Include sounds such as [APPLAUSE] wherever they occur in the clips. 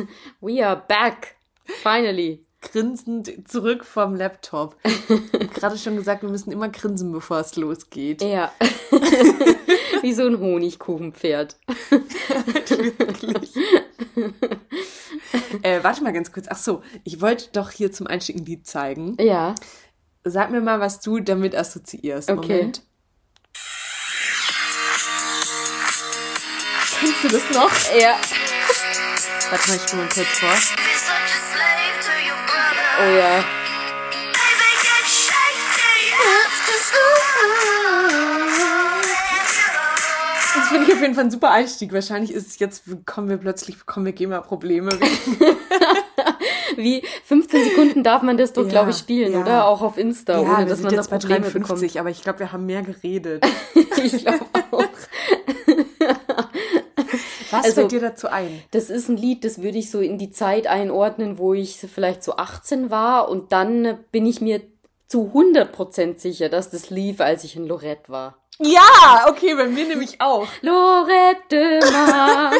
[LAUGHS] We are back. Finally. Grinsend zurück vom Laptop. Gerade schon gesagt, wir müssen immer grinsen, bevor es losgeht. Ja. [LAUGHS] Wie so ein Honigkuchenpferd. Wirklich. äh, warte mal ganz kurz. Ach so, ich wollte doch hier zum Einstieg ein Lied zeigen. Ja. Sag mir mal, was du damit assoziierst. Okay. Moment. Kennst du das noch? Ja. Warte mal, ich spiele mal kurz vor. Oh ja. Das finde ich auf jeden Fall ein super Einstieg. Wahrscheinlich ist es jetzt, kommen wir plötzlich, bekommen wir GEMA-Probleme. [LAUGHS] Wie 15 Sekunden darf man das doch, Ja, glaube ich, spielen, ja. oder? Auch auf Insta, Ja, ohne dass man da jetzt bei Probleme 53, aber ich glaube, wir haben mehr geredet. bekommt. [LAUGHS] ich glaube [LAUGHS] auch. Was Also- fällt dir dazu ein? Das ist ein Lied, das würde ich so in die Zeit einordnen, wo ich vielleicht so 18 war und dann bin ich mir zu 100% sicher, dass das lief, als ich in Lorette war. Ja, okay, bei mir nämlich auch. [LAUGHS] Lorette Mar.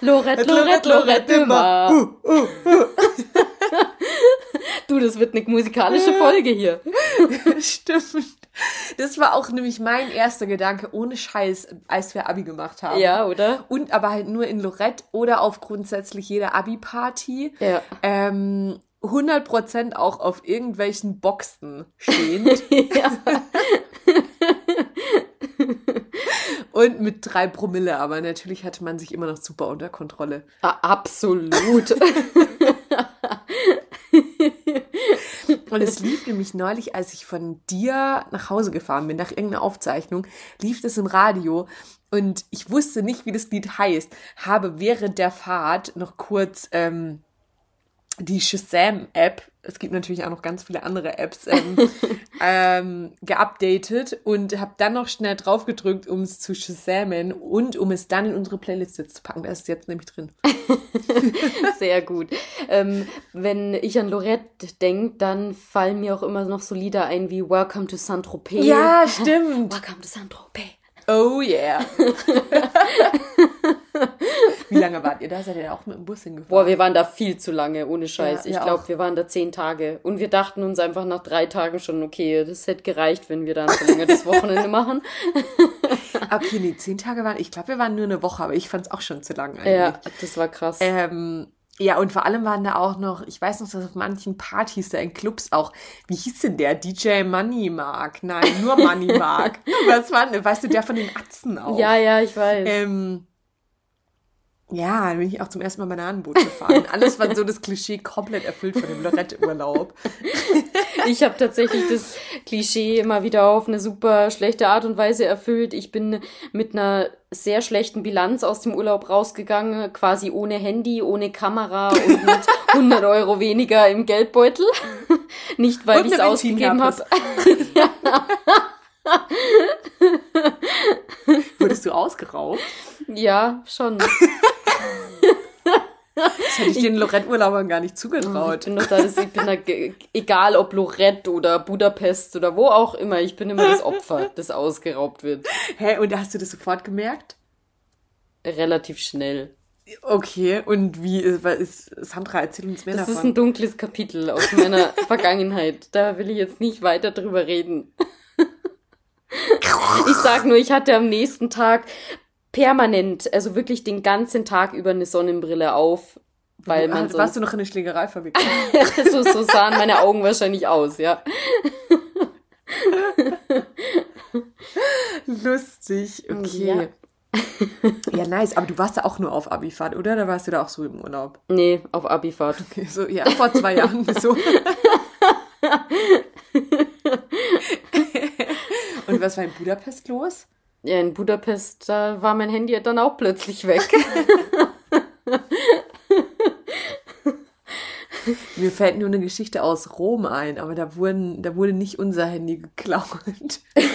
Lorette, Lorette, Lorette Mar. [LAUGHS] Du, das wird eine musikalische Folge hier. [LAUGHS] Stimmt. Das war auch nämlich mein erster Gedanke, ohne Scheiß, als wir Abi gemacht haben. Ja, oder? Und aber halt nur in Lorette oder auf grundsätzlich jeder Abi-Party. Ja. Ähm, 100% auch auf irgendwelchen Boxen stehend. [LAUGHS] ja. [LAUGHS] und mit drei Promille, aber natürlich hatte man sich immer noch super unter Kontrolle. Ah, Absolut. [LAUGHS] Und es lief nämlich neulich, als ich von dir nach Hause gefahren bin, nach irgendeiner Aufzeichnung, lief das im Radio. Und ich wusste nicht, wie das Lied heißt, habe während der Fahrt noch kurz ähm, die Shazam-App, es gibt natürlich auch noch ganz viele andere Apps, ähm, [LAUGHS] ähm, geupdatet und habe dann noch schnell drauf gedrückt, um es zu Shazamen und um es dann in unsere Playliste zu packen. Da ist jetzt nämlich drin. [LAUGHS] Sehr gut. Ähm, wenn ich an Lorette denke, dann fallen mir auch immer noch so Lieder ein wie Welcome to Saint-Tropez. Ja, stimmt. [LAUGHS] Welcome to Saint-Tropez. Oh yeah. Wie lange wart ihr da? Seid ihr da auch mit dem Bus hingefahren? Boah, wir waren da viel zu lange, ohne Scheiß. Ja, ich glaube, wir waren da zehn Tage. Und wir dachten uns einfach nach drei Tagen schon, okay, das hätte gereicht, wenn wir da ein verlängertes [LAUGHS] Wochenende machen. [LAUGHS] Okay, nee, zehn Tage waren, ich glaube, wir waren nur eine Woche, aber ich fand es auch schon zu lang eigentlich. Ja, das war krass. Ähm, ja, und vor allem waren da auch noch, ich weiß noch, dass auf manchen Partys da in Clubs auch, wie hieß denn der? DJ Money Mark? Nein, nur Money Mark. [LAUGHS] Was war denn, weißt du, der von den Atzen auch? ja, ja, ich weiß. Ähm, ja, dann bin ich auch zum ersten Mal Bananenboot gefahren. [LAUGHS] Alles war so das Klischee komplett erfüllt von dem Lorette-Urlaub. [LAUGHS] Ich habe tatsächlich das Klischee immer wieder auf eine super schlechte Art und Weise erfüllt. Ich bin mit einer sehr schlechten Bilanz aus dem Urlaub rausgegangen, quasi ohne Handy, ohne Kamera und mit [LAUGHS] 100 Euro weniger im Geldbeutel. Nicht, weil ich es ausgegeben habe. Wurdest du ausgeraubt? Ja, schon. Das hätte ich den Lorette-Urlaubern gar nicht Ich zugetraut. bin doch da, das, ich bin da, egal ob Lorette oder Budapest oder wo auch immer, ich bin immer das Opfer, das ausgeraubt wird. Hä, und hast du das sofort gemerkt? Relativ schnell. Okay, und wie ist, was ist Sandra, erzähl uns mehr Das ist davon. ein dunkles Kapitel aus meiner [LAUGHS] Vergangenheit. Da will ich jetzt nicht weiter drüber reden. [LAUGHS] Ich sag nur, ich hatte am nächsten Tag permanent, also wirklich den ganzen Tag über eine Sonnenbrille auf, weil man Ah, Warst du noch in eine Schlägerei verwickelt? [LAUGHS] so, so sahen meine Augen wahrscheinlich aus, ja. [LAUGHS] Lustig, okay. Ja. nice. Aber du warst da auch nur auf Abifahrt, oder? Da warst du da auch so im Urlaub? Nee, auf Abifahrt. Okay, so, ja, vor zwei Jahren. So. [LAUGHS] Und was war in Budapest los? Ja, in Budapest, da war mein Handy dann auch plötzlich weg. [LAUGHS] Mir fällt nur eine Geschichte aus Rom ein, aber da, wurden, da wurde nicht unser Handy geklaut. [LAUGHS]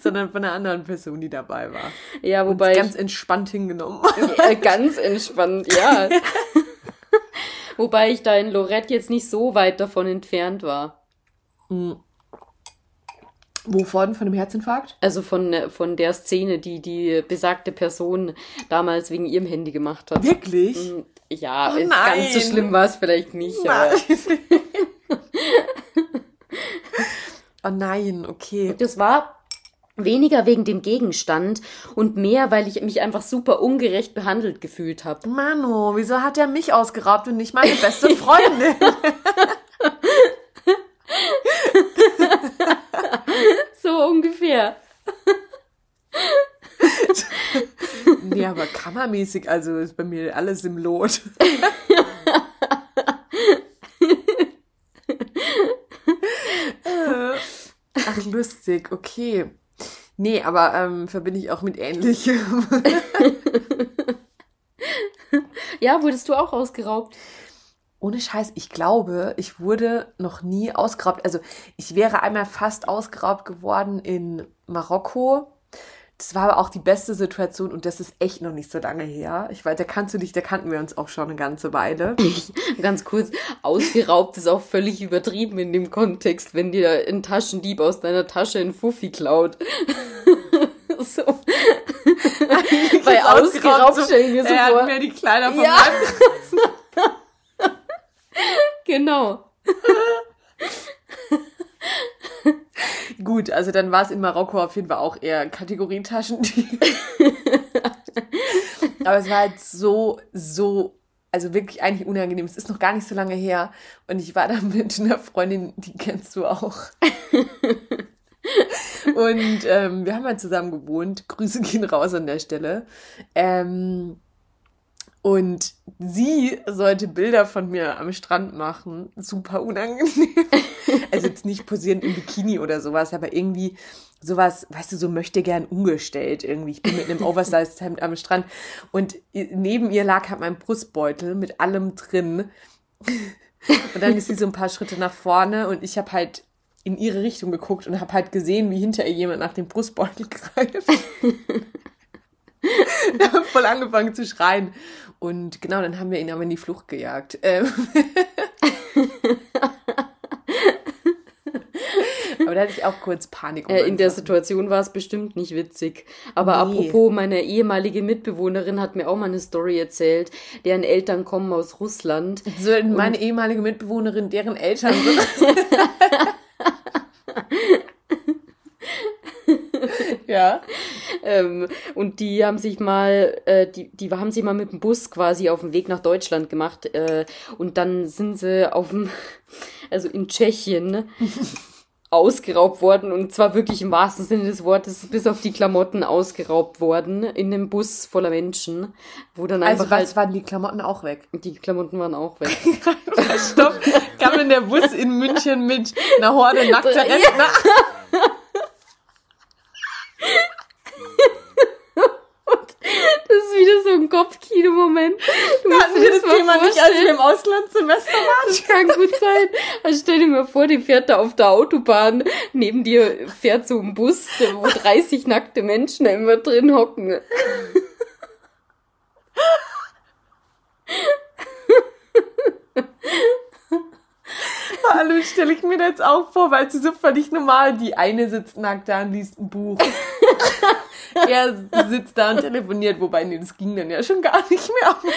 Sondern von einer anderen Person, die dabei war. Ja, wobei. ganz entspannt hingenommen. Ja, ganz entspannt, [LAUGHS] ja. Wobei ich da in Lorette jetzt nicht so weit davon entfernt war. Wovon? Von dem Herzinfarkt? Also von, von der Szene, die die besagte Person damals wegen ihrem Handy gemacht hat. Wirklich? Mm, Ja, Oh ist nein. ganz so schlimm war es vielleicht nicht. Aber [LAUGHS] oh nein, okay. das war weniger wegen dem Gegenstand und mehr, weil ich mich einfach super ungerecht behandelt gefühlt habe. Mano, wieso hat er mich ausgeraubt und nicht meine beste Freundin? [LAUGHS] So ungefähr. [LAUGHS] nee, aber kammermäßig, also ist bei mir alles im Lot. Ach, lustig, okay. Nee, aber ähm, verbinde ich auch mit Ähnlichem. [LAUGHS] Ja, wurdest du auch ausgeraubt? Ohne Scheiß, ich glaube, ich wurde noch nie ausgeraubt. Also ich wäre einmal fast ausgeraubt geworden in Marokko. Das war aber auch die beste Situation und das ist echt noch nicht so lange her. Ich weiß, da kannst du dich, da kannten wir uns auch schon eine ganze Weile. [LAUGHS] Ganz kurz, ausgeraubt ist auch völlig übertrieben in dem Kontext, wenn dir ein Taschendieb aus deiner Tasche ein Fuffi klaut. [LAUGHS] so. [LAUGHS] Bei ausgeraubt so, stell ich mir so er vor. hat mir die Kleider von Ja. meinem Genau. Gut, also dann war es in Marokko auf jeden Fall auch eher Kategorie Taschendieb. [LAUGHS] Aber es war halt so, so, also wirklich eigentlich unangenehm. Es ist noch gar nicht so lange her. Und ich war da [LAUGHS] mit einer Freundin, die kennst du auch. [LAUGHS] Und ähm, wir haben halt zusammen gewohnt. Grüße gehen raus an der Stelle. Ähm, und sie sollte Bilder von mir am Strand machen. Super unangenehm. [LAUGHS] Also jetzt nicht posieren im Bikini oder sowas, aber irgendwie sowas, weißt du, so möchte gern umgestellt irgendwie. Ich bin mit einem Oversized Hemd am Strand und neben ihr lag halt mein Brustbeutel mit allem drin. Und dann ist sie so ein paar Schritte nach vorne und ich habe halt in ihre Richtung geguckt und habe halt gesehen, wie hinter ihr jemand nach dem Brustbeutel greift. [LAUGHS] [LAUGHS] Voll angefangen zu schreien. Und genau, dann haben wir ihn aber in die Flucht gejagt. Ähm. [LAUGHS] aber da hatte ich auch kurz Panik. um Äh, in der. Situation war es bestimmt nicht witzig. Aber Nee. apropos, meine ehemalige Mitbewohnerin hat mir auch mal eine Story erzählt. Deren Eltern kommen aus Russland. So, meine ehemalige Mitbewohnerin, deren Eltern so. [LAUGHS] ja. Ähm, und die haben sich mal, äh, die, die haben sich mal mit dem Bus quasi auf den Weg nach Deutschland gemacht. Äh, und dann sind sie auf dem, [LAUGHS] also in Tschechien, [LAUGHS] ausgeraubt worden. Und zwar wirklich im wahrsten Sinne des Wortes, bis auf die Klamotten ausgeraubt worden. In einem Bus voller Menschen. Wo dann Also einfach was waren die Klamotten auch weg? halt, die Klamotten waren auch weg. [LAUGHS] Stopp, kam denn der Bus in München mit einer Horde nackter. Rentner? Das ist wieder so ein Kopfkino-Moment. Du Hatten wir das mal Thema nicht, als wir im Auslandssemester waren? Das kann gut sein. Also stell dir mal vor, die fährt da auf der Autobahn. Neben dir fährt so ein Bus, wo [LAUGHS] 30 nackte Menschen immer drin hocken. Allem stelle ich mir das jetzt auch vor, weil es ist so völlig normal. Die eine sitzt nackt da und liest ein Buch. [LAUGHS] [LAUGHS] er sitzt da und telefoniert, wobei, nee, das ging dann ja schon gar nicht mehr. [LAUGHS]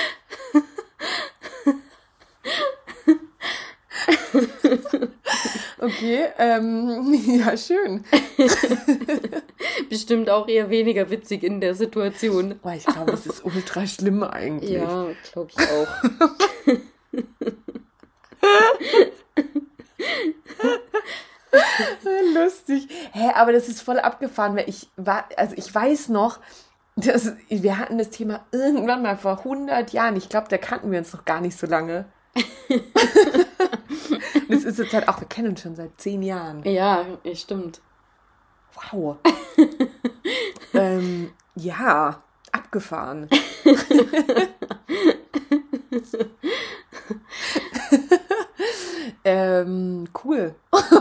Okay, ähm, [LAUGHS] ja, schön. Bestimmt auch eher weniger witzig in der Situation. Boah, ich glaube, das ist ultra schlimm eigentlich. Ja, glaube ich auch. [LAUGHS] Lustig. Hä, aber das ist voll abgefahren, weil ich war, also ich weiß noch, dass, wir hatten das Thema irgendwann mal vor 100 Jahren. Ich glaube, da kannten wir uns noch gar nicht so lange. [LAUGHS] das ist jetzt halt auch, wir kennen uns schon seit 10 Jahren. Ja, stimmt. Wow. [LAUGHS] ähm, ja, abgefahren. Ähm, cool. [LAUGHS]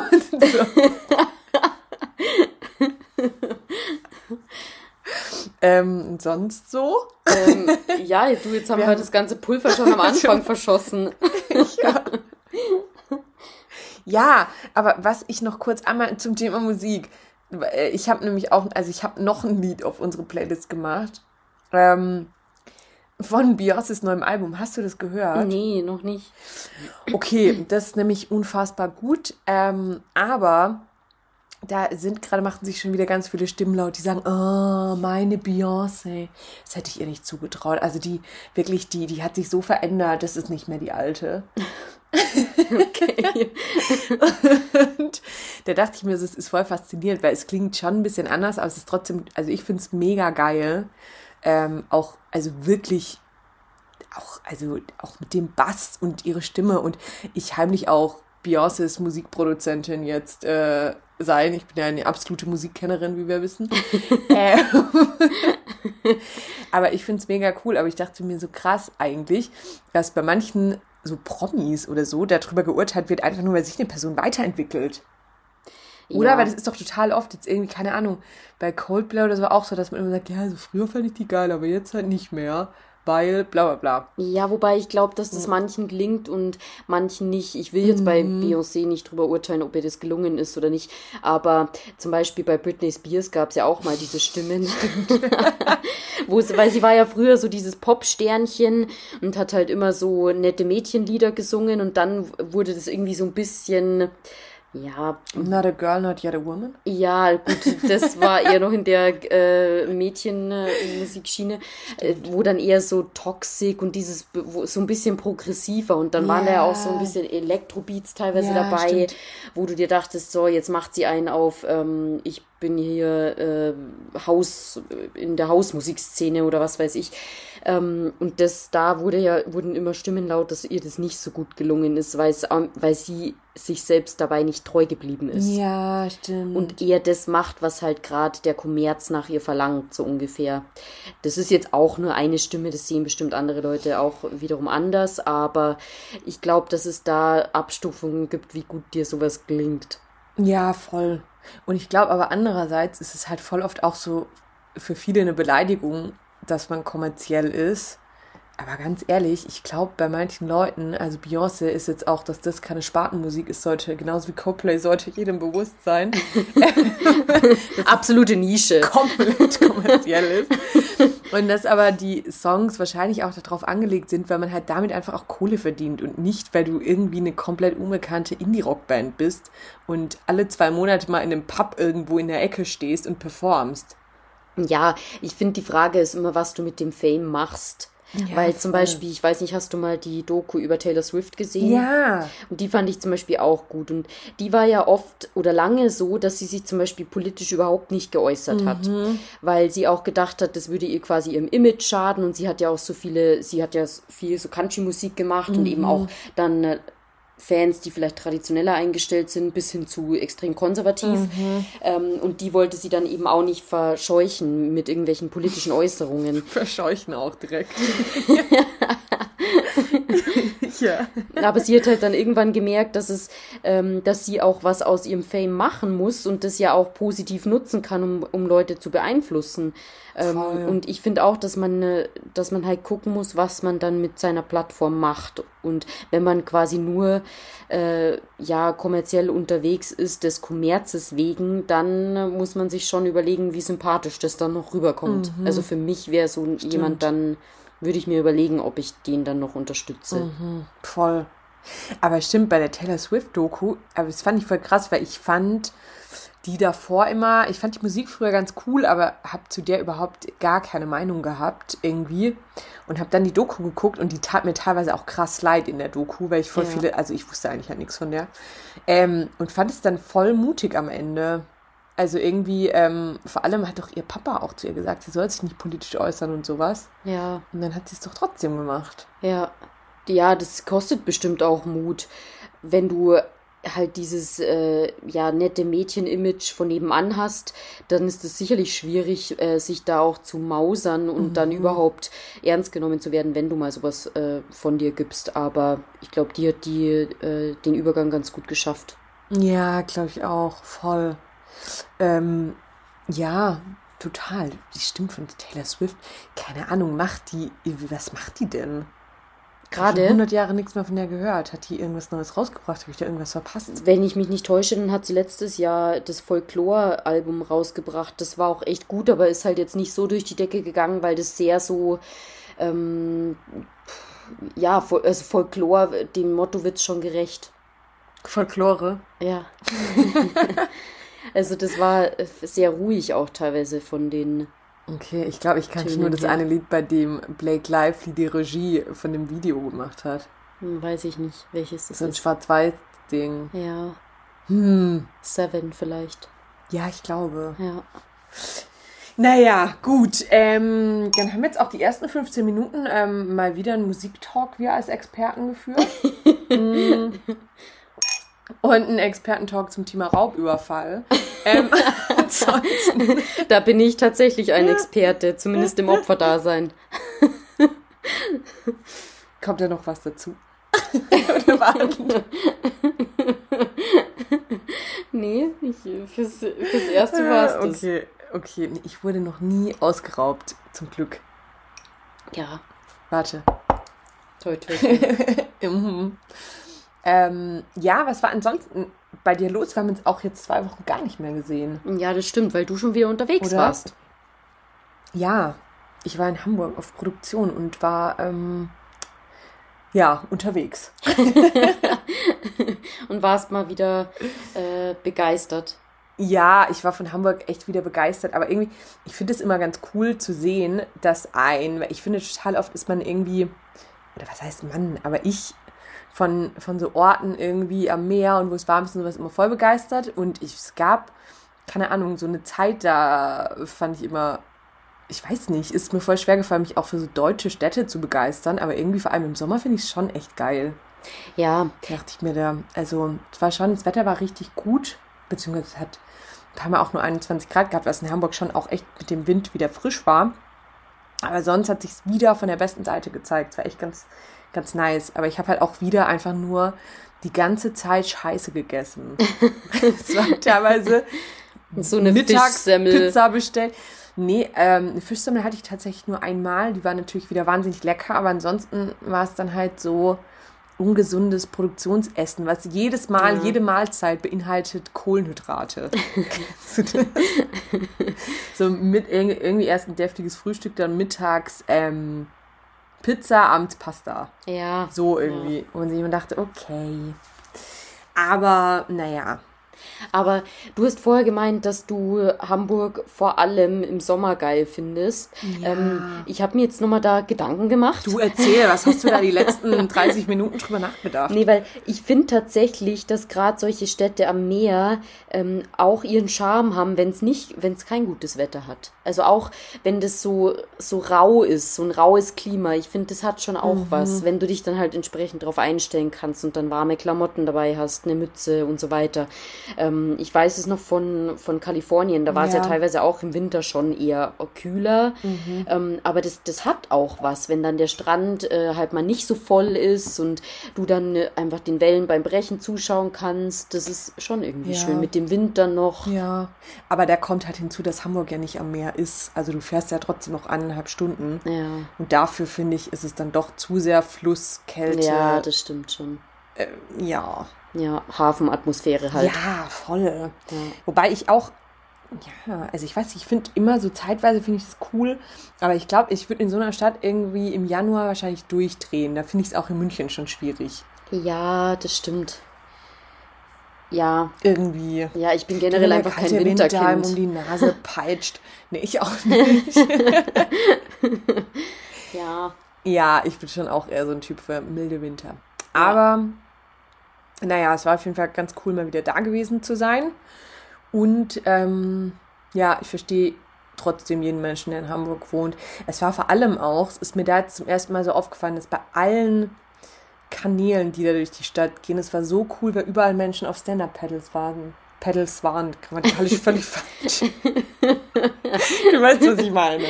Ähm, sonst so? Ähm, ja, du, jetzt haben wir, Wir heute das ganze Pulver schon am [LAUGHS] Anfang verschossen. ja. ja, aber was ich noch kurz einmal zum Thema Musik. Äh, ich habe nämlich auch, also ich habe noch ein Lied auf unsere Playlist gemacht. Ähm, von Beyoncés neuem Album. Hast du das gehört? Nee, noch nicht. Okay, das ist nämlich unfassbar gut. Ähm, aber da sind gerade, machten sich schon wieder ganz viele Stimmen laut, die sagen, oh, meine Beyoncé. Das hätte ich ihr nicht zugetraut. Also die, wirklich, die, die hat sich so verändert, das ist nicht mehr die alte. okay. und da dachte ich mir, es ist voll faszinierend, weil es klingt schon ein bisschen anders, aber es ist trotzdem, also ich finde es mega geil. Ähm, auch, also wirklich, auch, also auch mit dem Bass und ihre Stimme und ich heimlich auch Beyoncés Musikproduzentin jetzt äh, sein. Ich bin ja eine absolute Musikkennerin, wie wir wissen. [LAUGHS] äh, aber ich finde es mega cool. Aber ich dachte mir so krass eigentlich, dass bei manchen so Promis oder so darüber geurteilt wird, einfach nur, weil sich eine Person weiterentwickelt. Oder? Ja. Weil das ist doch total oft jetzt irgendwie, keine Ahnung, bei Coldplay oder so auch so, dass man immer sagt, ja, also früher fand ich die geil, aber jetzt halt nicht mehr weil bla bla bla. Ja, wobei ich glaube, dass das manchen gelingt und manchen nicht. Ich will jetzt bei mhm. Beyoncé nicht drüber urteilen, ob ihr das gelungen ist oder nicht. Aber zum Beispiel bei Britney Spears gab es ja auch mal diese Stimmen. [LAUGHS] Wo sie, weil sie war ja früher so dieses Pop-Sternchen und hat halt immer so nette Mädchenlieder gesungen und dann wurde das irgendwie so ein bisschen ja. Not a girl, not yet a woman? Ja, gut, das war eher noch in der äh, Mädchenmusikschiene, äh, wo dann eher so toxic und dieses so ein bisschen progressiver und dann ja. waren da ja auch so ein bisschen Elektrobeats teilweise ja, dabei, stimmt. wo du dir dachtest, so, jetzt macht sie einen auf, ähm, ich bin hier äh, Haus in der Hausmusikszene oder was weiß ich. Ähm, und das da wurde ja wurden immer Stimmen laut, dass ihr das nicht so gut gelungen ist, weil es, weil sie sich selbst dabei nicht treu geblieben ist. Ja, stimmt. Und eher das macht, was halt gerade der Kommerz nach ihr verlangt, so ungefähr. Das ist jetzt auch nur eine Stimme, das sehen bestimmt andere Leute auch wiederum anders, aber ich glaube, dass es da Abstufungen gibt, wie gut dir sowas gelingt. Ja, voll. Und ich glaube aber andererseits ist es halt voll oft auch so für viele eine Beleidigung, dass man kommerziell ist. Aber ganz ehrlich, ich glaube bei manchen Leuten, also Beyoncé ist jetzt auch, dass das keine Spartenmusik ist, sollte, genauso wie Coldplay, sollte jedem bewusst sein. [LAUGHS] Absolute Nische. [LAUGHS] Komplett kommerziell ist. Und dass aber die Songs wahrscheinlich auch darauf angelegt sind, weil man halt damit einfach auch Kohle verdient und nicht, weil du irgendwie eine komplett unbekannte Indie-Rock-Band bist und alle zwei Monate mal in einem Pub irgendwo in der Ecke stehst und performst. Ja, ich finde, die Frage ist immer, was du mit dem Fame machst. Ja, Weil zum. Beispiel, ich weiß nicht, hast du mal die Doku über Taylor Swift gesehen? Ja. Und die fand ich zum Beispiel auch gut. Und die war ja oft oder lange so, dass sie sich zum Beispiel politisch überhaupt nicht geäußert mhm. hat. Weil sie auch gedacht hat, das würde ihr quasi ihrem Image schaden. Und sie hat ja auch so viele, sie hat ja viel so Country-Musik gemacht mhm. und eben auch dann äh, Fans, die vielleicht traditioneller eingestellt sind, bis hin zu extrem konservativ. Mhm. Ähm, und die wollte sie dann eben auch nicht verscheuchen mit irgendwelchen politischen Äußerungen. [LAUGHS] Verscheuchen auch direkt. [LAUGHS] [LAUGHS] ja. Aber sie hat halt dann irgendwann gemerkt, dass es, ähm, dass sie auch was aus ihrem Fame machen muss und das ja auch positiv nutzen kann, um, um Leute zu beeinflussen. Ähm, und ich finde auch, dass man, äh, dass man halt gucken muss, was man dann mit seiner Plattform macht. Und wenn man quasi nur äh, ja kommerziell unterwegs ist, des Kommerzes wegen, dann muss man sich schon überlegen, wie sympathisch das dann noch rüberkommt. Mhm. Also für mich wäre so Stimmt. jemand dann würde ich mir überlegen, ob ich den dann noch unterstütze. Mhm, voll. Aber stimmt, bei der Taylor Swift-Doku, aber das fand ich voll krass, weil ich fand die davor immer, ich fand die Musik früher ganz cool, aber habe zu der überhaupt gar keine Meinung gehabt irgendwie und habe dann die Doku geguckt und die tat mir teilweise auch krass leid in der Doku, weil ich voll ja. viele, also ich wusste eigentlich halt nichts von der ähm, und fand es dann voll mutig am Ende. Also irgendwie, ähm, vor allem hat doch ihr Papa auch zu ihr gesagt, sie soll sich nicht politisch äußern und sowas. Ja. Und dann hat sie es doch trotzdem gemacht. Ja. Ja, das kostet bestimmt auch Mut, wenn du halt dieses äh, ja nette Mädchen-Image von nebenan hast, dann ist es sicherlich schwierig, äh, sich da auch zu mausern und mhm. dann überhaupt ernst genommen zu werden, wenn du mal sowas äh, von dir gibst. Aber ich glaube, die hat die äh, den Übergang ganz gut geschafft. Ja, glaube ich auch, voll. Ähm, ja, total. Die Stimmt von Taylor Swift. Keine Ahnung, macht die, was macht die denn? Gerade. 100 Jahre nichts mehr von der gehört. Hat die irgendwas Neues rausgebracht? Habe ich da irgendwas verpasst? Wenn ich mich nicht täusche, dann hat sie letztes Jahr das Folklore-Album rausgebracht. Das war auch echt gut, aber ist halt jetzt nicht so durch die Decke gegangen, weil das sehr so. Ähm, ja, also Folklore, dem Motto wird schon gerecht. Folklore? Ja. [LAUGHS] [LAUGHS] also das war sehr ruhig auch teilweise von den Okay, ich glaube, ich kannte nur das eine Lied, bei dem Blake Lively die Regie von dem Video gemacht hat. Hm, weiß ich nicht, welches das so ein Schwarz-Weiß-Ding. Ja. Hm. Seven vielleicht. Ja, ich glaube. Ja. Naja, gut. Ähm, dann haben wir jetzt auch die ersten 15 Minuten ähm, mal wieder einen Musiktalk wir als Experten geführt. [LAUGHS] hm. Und einen Expertentalk zum Thema Raubüberfall. [LAUGHS] ähm, ansonsten. Da bin ich tatsächlich ein Experte, zumindest im Opferdasein. [LAUGHS] Kommt da noch was dazu? [LAUGHS] Oder warten? nee, ich, fürs, fürs erste war es das. Okay, okay. Ich wurde noch nie ausgeraubt, zum Glück. Ja. Warte. Toi, toi, toi. Ähm, ja, was war ansonsten bei dir los? Wir haben uns auch jetzt zwei Wochen gar nicht mehr gesehen. Ja, das stimmt, weil du schon wieder unterwegs Oder? warst. Ja, ich war in Hamburg auf Produktion und war ähm, ja unterwegs. [LAUGHS] und warst mal wieder äh, begeistert. Ja, ich war von Hamburg echt wieder begeistert, aber irgendwie, ich finde es immer ganz cool zu sehen, dass ein, ich finde total oft ist man irgendwie, oder was heißt Mann, aber ich von, von so Orten irgendwie am Meer und wo es warm ist und sowas immer voll begeistert. Und ich, es gab, keine Ahnung, so eine Zeit, da fand ich immer, ich weiß nicht, ist mir voll schwer gefallen, mich auch für so deutsche Städte zu begeistern. Aber irgendwie vor allem im Sommer finde ich es schon echt geil. Ja. Dachte ich mir da, also es war schon, das Wetter war richtig gut, beziehungsweise es hat ein paar Mal auch nur 21 Grad gehabt, was in Hamburg schon auch echt mit dem Wind wieder frisch war. Aber sonst hat sich wieder von der besten Seite gezeigt. Es war echt ganz, ganz nice. Aber ich habe halt auch wieder einfach nur die ganze Zeit Scheiße gegessen. [LAUGHS] Es war teilweise so eine Mittagspizza bestellt. Nee, ähm, eine Fischsemmel hatte ich tatsächlich nur einmal. Die war natürlich wieder wahnsinnig lecker, aber ansonsten war es dann halt so ungesundes Produktionsessen, was jedes Mal, ja. jede Mahlzeit beinhaltet Kohlenhydrate. [LAUGHS] [LAUGHS] so mit irgendwie erst ein deftiges Frühstück, dann mittags ähm, Pizza, abends Pasta. Ja. So irgendwie. Ja. Und ich dachte, okay. Aber naja, aber du hast vorher gemeint, dass du Hamburg vor allem im Sommer geil findest. Ja. Ähm, ich habe mir jetzt nochmal da Gedanken gemacht. Du erzähl, was hast du da die [LAUGHS] letzten 30 Minuten drüber nachgedacht? Nee, weil ich finde tatsächlich, dass gerade solche Städte am Meer ähm, auch ihren Charme haben, wenn es nicht, wenn es kein gutes Wetter hat. Also auch wenn das so, so rau ist, so ein raues Klima. Ich finde, das hat schon auch mhm. was, wenn du dich dann halt entsprechend darauf einstellen kannst und dann warme Klamotten dabei hast, eine Mütze und so weiter. Ähm, ich weiß es noch von, von Kalifornien, da war es ja. ja. teilweise auch im Winter schon eher kühler. Mhm. Ähm, aber das, das hat auch was, wenn dann der Strand äh, halt mal nicht so voll ist und du dann äh, einfach den Wellen beim Brechen zuschauen kannst. Das ist schon irgendwie ja. schön mit dem Wind dann noch. Ja, aber da kommt halt hinzu, dass Hamburg ja nicht am Meer ist. Also du fährst ja trotzdem noch eineinhalb Stunden. Ja. Und dafür finde ich, ist es dann doch zu sehr Flusskälte. Ja, das stimmt schon. Äh, ja. Ja, Hafenatmosphäre halt. Ja, voll. Ja. Wobei ich auch, ja, also ich weiß nicht, ich finde immer so zeitweise finde ich das cool, aber ich glaube, ich würde in so einer Stadt irgendwie im Januar wahrscheinlich durchdrehen. Da finde ich es auch in München schon schwierig. Ja, das stimmt. Ja. Irgendwie. Ja, ich bin generell einfach kein Winterkind. Winter um die Nase [LAUGHS] peitscht. Nee, ich auch nicht. [LAUGHS] ja. Ja, ich bin schon auch eher so ein Typ für milde Winter. Aber naja, es war auf jeden Fall ganz cool, mal wieder da gewesen zu sein. Und ähm, ja, ich verstehe trotzdem jeden Menschen, der in Hamburg wohnt. Es war vor allem auch, es ist mir da zum ersten Mal so aufgefallen, dass bei allen Kanälen, die da durch die Stadt gehen, es war so cool, weil überall Menschen auf Stand-Up-Pedals waren. Pedals waren grammatikalisch völlig falsch. du weißt, was ich meine.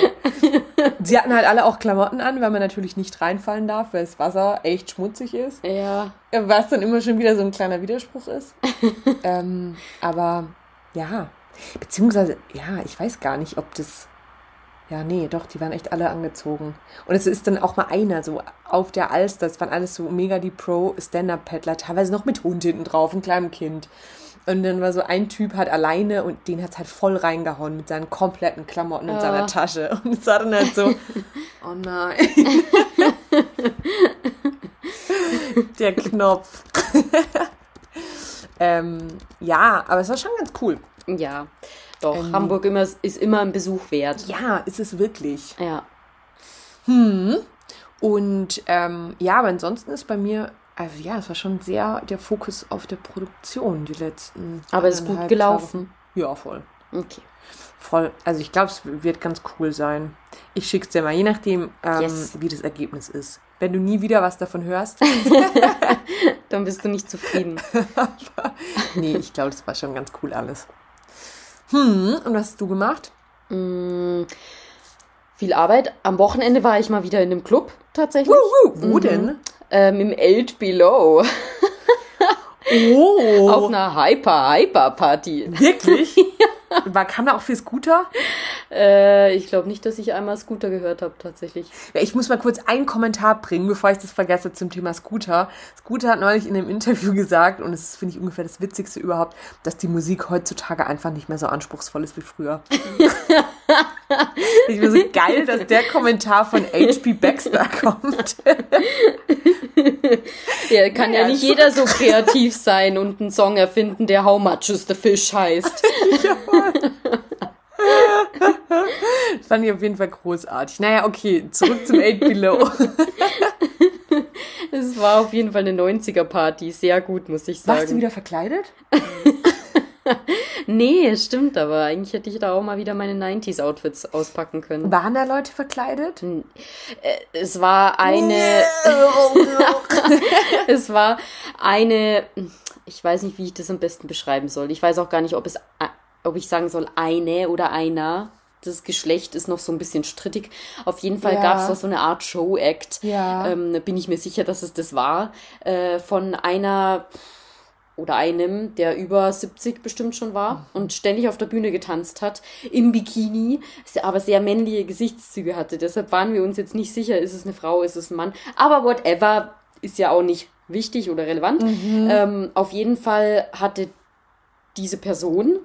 Sie hatten halt alle auch Klamotten an, weil man natürlich nicht reinfallen darf, weil das Wasser echt schmutzig ist. Ja. Was dann immer schon wieder so ein kleiner Widerspruch ist. ähm, aber ja, beziehungsweise, ja, ich weiß gar nicht, ob das. Ja, nee, doch, die waren echt alle angezogen. Und es ist dann auch mal einer so auf der Alster, das waren alles so mega die Pro-Stand-Up-Paddler, teilweise noch mit Hund hinten drauf, ein kleinem Kind. Und dann war so ein Typ halt alleine und den hat halt voll reingehauen mit seinen kompletten Klamotten in Ah. seiner Tasche. Und es war dann halt so, [LAUGHS] oh nein. [LAUGHS] Der Knopf. [LAUGHS] ähm, ja, aber es war schon ganz cool. Ja, doch. Ähm. Hamburg immer, ist immer ein Besuch wert. Ja, ist es wirklich. Ja. Und ähm, ja, aber ansonsten ist bei mir, also ja, es war schon sehr der Fokus auf der Produktion die letzten. Aber es ist gut gelaufen. Wochen. Ja, voll. Okay. Voll. Also ich glaube, es wird ganz cool sein. Ich schick's dir mal, je nachdem, ähm, Yes. wie das Ergebnis ist. Wenn du nie wieder was davon hörst. [LAUGHS] Dann bist du nicht zufrieden. [LAUGHS] nee, ich glaube, das war schon ganz cool alles. Hm, und was hast du gemacht? Mm, viel Arbeit. Am Wochenende war ich mal wieder in einem Club tatsächlich. Uh, wo denn? Ähm, Im Eight Below. Oh, [LAUGHS] Auf einer Hyper-Hyper-Party. wirklich? [LAUGHS] War, kam da auch viel Scooter? Äh, ich glaube nicht, dass ich einmal Scooter gehört habe, tatsächlich. Ja, ich muss mal kurz einen Kommentar bringen, bevor ich das vergesse zum Thema Scooter. Scooter hat neulich in einem Interview [LAUGHS] gesagt, und das finde ich ungefähr das Witzigste überhaupt, dass die Musik heutzutage einfach nicht mehr so anspruchsvoll ist wie früher. [LAUGHS] ich bin so geil, dass der Kommentar von H.P. Baxter [LAUGHS] kommt. Ja, kann ja, Ja, nicht jeder so kreativ sein und einen Song erfinden, der How Much is the Fish heißt. Das fand ich auf jeden Fall großartig. Naja, okay, zurück zum 8 Below. [LAUGHS] Es war auf jeden Fall eine 90er-Party. Sehr gut, muss ich sagen. Warst du wieder verkleidet? [LAUGHS] Nee, stimmt, aber eigentlich hätte ich da auch mal wieder meine 90s-Outfits auspacken können. Waren da Leute verkleidet? Es war eine, [LAUGHS] es war eine, ich weiß nicht, wie ich das am besten beschreiben soll. Ich weiß auch gar nicht, ob es, ob ich sagen soll, eine oder einer. Das Geschlecht ist noch so ein bisschen strittig. Auf jeden Fall Ja. gab es da so eine Art Show-Act. Ja. Ähm, bin ich mir sicher, dass es das war. Äh, von einer oder einem, der über 70 bestimmt schon war und ständig auf der Bühne getanzt hat, im Bikini, aber sehr männliche Gesichtszüge hatte. Deshalb waren wir uns jetzt nicht sicher, ist es eine Frau, ist es ein Mann. Aber whatever, ist ja auch nicht wichtig oder relevant. Ähm, auf jeden Fall hatte diese Person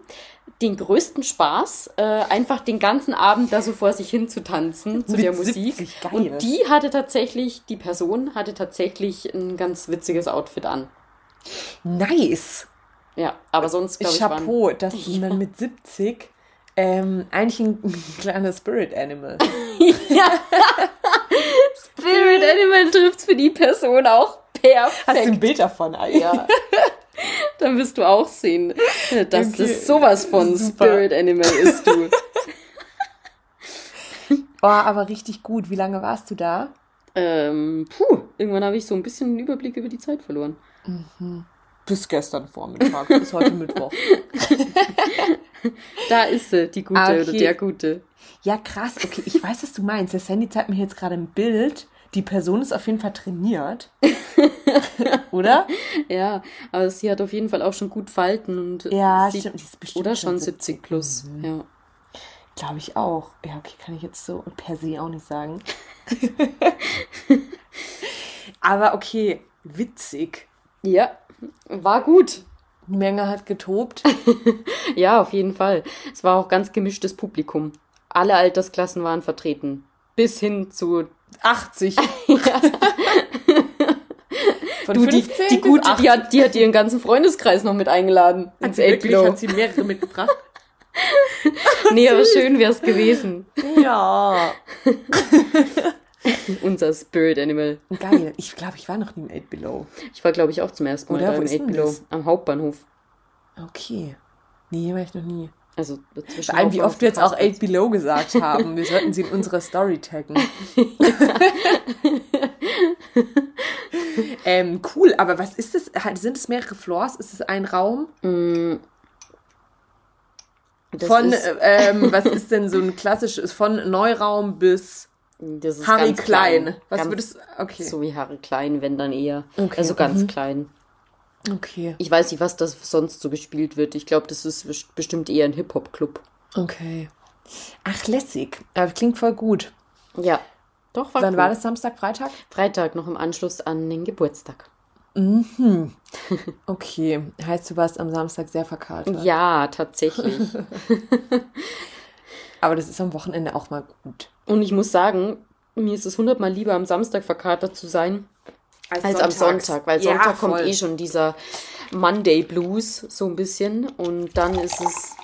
den größten Spaß, äh, einfach den ganzen Abend da so vor sich hin zu tanzen zu Mit der Musik. 70, geil. Und die hatte tatsächlich, die Person hatte tatsächlich ein ganz witziges Outfit an. Nice. Ja, aber sonst glaube ich Chapeau, dass [LAUGHS] man mit 70 ähm, eigentlich ein kleiner Spirit Animal. [LAUGHS] Spirit Animal trifft's für die Person auch perfekt. Hast du ein Bild davon? Alter? Ja. [LAUGHS] [LAUGHS] Dann wirst du auch sehen, dass Okay, das sowas von super. Spirit Animal ist, du. [LAUGHS] Oh, aber richtig gut. Wie lange warst du da? ähm, puh, irgendwann habe ich so ein bisschen einen Überblick über die Zeit verloren. Bis gestern Vormittag, bis heute [LAUGHS] Mittwoch. Da ist sie, die Gute Ah, oder okay. der Gute. Ja, krass. Okay, ich weiß, was du meinst. Der Sandy zeigt mir jetzt gerade ein Bild. Die Person ist auf jeden Fall trainiert. [LAUGHS] Oder? Ja, aber sie hat auf jeden Fall auch schon gut Falten und Ja, sieht, stimmt. Die ist bestimmt oder schon 70 plus. Ja. Glaube ich auch. Ja, okay, kann ich jetzt so per se auch nicht sagen. [LAUGHS] aber okay, witzig. ja, war gut. Die Menge hat getobt. [LAUGHS] Ja, auf jeden Fall. Es war auch ganz gemischtes Publikum. Alle Altersklassen waren vertreten. Bis hin zu 80. [LAUGHS] Von du, die, 15 die gute, 80. die hat, die hat ihren ganzen Freundeskreis noch mit eingeladen. Hat ins sie wirklich, Below. hat sie mehrere mitgebracht? [LAUGHS] Nee, aber schön wär's gewesen. ja. [LAUGHS] Unser Spirit Animal. Geil. Ich glaube, ich war noch nie im 8 Below. Ich war, glaube ich, auch zum ersten Mal Oder? da im ist Eight denn Below. das? Am Hauptbahnhof. Okay. Nee, war ich noch nie. Also zwischen Vor allem, wie oft wir jetzt auch Karlsplatz. 8 Below gesagt [LAUGHS] haben. Wir sollten sie in unserer Story taggen. [LAUGHS] ähm, cool, aber was ist das? Sind es mehrere Floors? Ist es ein Raum? Das Von, ist, äh, ähm, was [LAUGHS] ist denn so ein klassisches, von Neuraum bis Harry ganz Klein? Was ganz, würdest okay. So wie Harry Klein, wenn dann eher. Okay, Also ganz mhm. klein. Okay. Ich weiß nicht, was das sonst so gespielt wird. Ich glaube, das ist best- bestimmt eher ein Hip-Hop-Club. Okay. Ach, lässig. Aber klingt voll gut. Ja, doch, war Wann cool. war das Samstag, Freitag? Freitag, noch im Anschluss an den Geburtstag. Mhm. [LAUGHS] Okay, heißt du warst am Samstag sehr verkatert? Ja, tatsächlich. [LAUGHS] Aber das ist am Wochenende auch mal gut. Und ich muss sagen, mir ist es hundertmal lieber am Samstag verkatert zu sein als, als am Sonntag, weil Sonntag ja, kommt eh schon dieser Monday Blues so ein bisschen und dann ist es.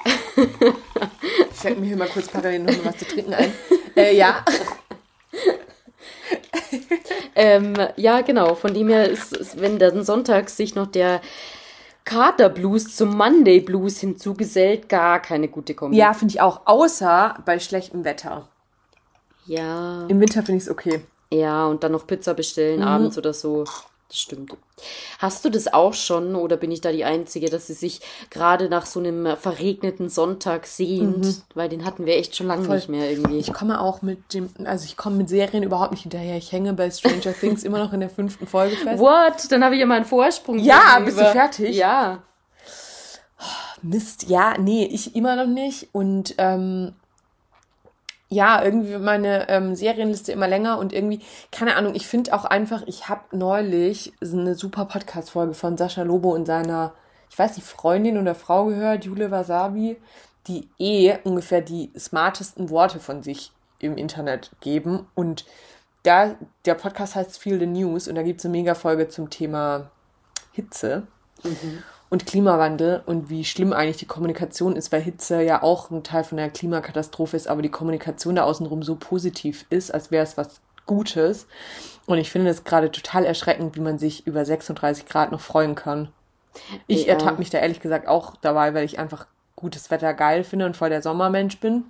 Fällt mir hier mal kurz parallel noch mal was zu trinken ein. [LAUGHS] Äh, ja. ähm, ja, genau. Von dem her ist, ist wenn dann sonntags sich noch der Kater Blues zum Monday Blues hinzugesellt, gar keine gute Kombi. Ja, finde ich auch. Außer bei schlechtem Wetter. Ja. Im Winter finde ich es okay. Ja, und dann noch Pizza bestellen mhm. abends oder so. Das stimmt. Hast du das auch schon oder bin ich da die Einzige, dass sie sich gerade nach so einem verregneten Sonntag sehnt? Mhm. Weil den hatten wir echt schon lange Voll. nicht mehr irgendwie. Ich komme auch mit dem, also ich komme mit Serien überhaupt nicht hinterher. Ich hänge bei Stranger Things immer noch in der fünften Folge fest. What? Dann habe ich immer einen Vorsprung. Ja, bist du fertig? Ja. Mist, ja, nee, ich immer noch nicht. Und ähm, ja, irgendwie meine ähm, Serienliste immer länger und irgendwie, keine Ahnung, ich finde auch einfach, ich habe neulich eine super Podcast-Folge von Sascha Lobo und seiner, ich weiß nicht, Freundin oder Frau gehört, Jule Wasabi, die eh ungefähr die smartesten Worte von sich im Internet geben. Und da, der Podcast heißt Feel the News und da gibt es eine Mega-Folge zum Thema Hitze. Mhm und Klimawandel und wie schlimm eigentlich die Kommunikation ist, weil Hitze ja auch ein Teil von der Klimakatastrophe ist, aber die Kommunikation da außenrum so positiv ist, als wäre es was Gutes. Und ich finde es gerade total erschreckend, wie man sich über 36 Grad noch freuen kann. Ich ja. ertappe mich da ehrlich gesagt auch dabei, weil ich einfach gutes Wetter geil finde und voll der Sommermensch bin.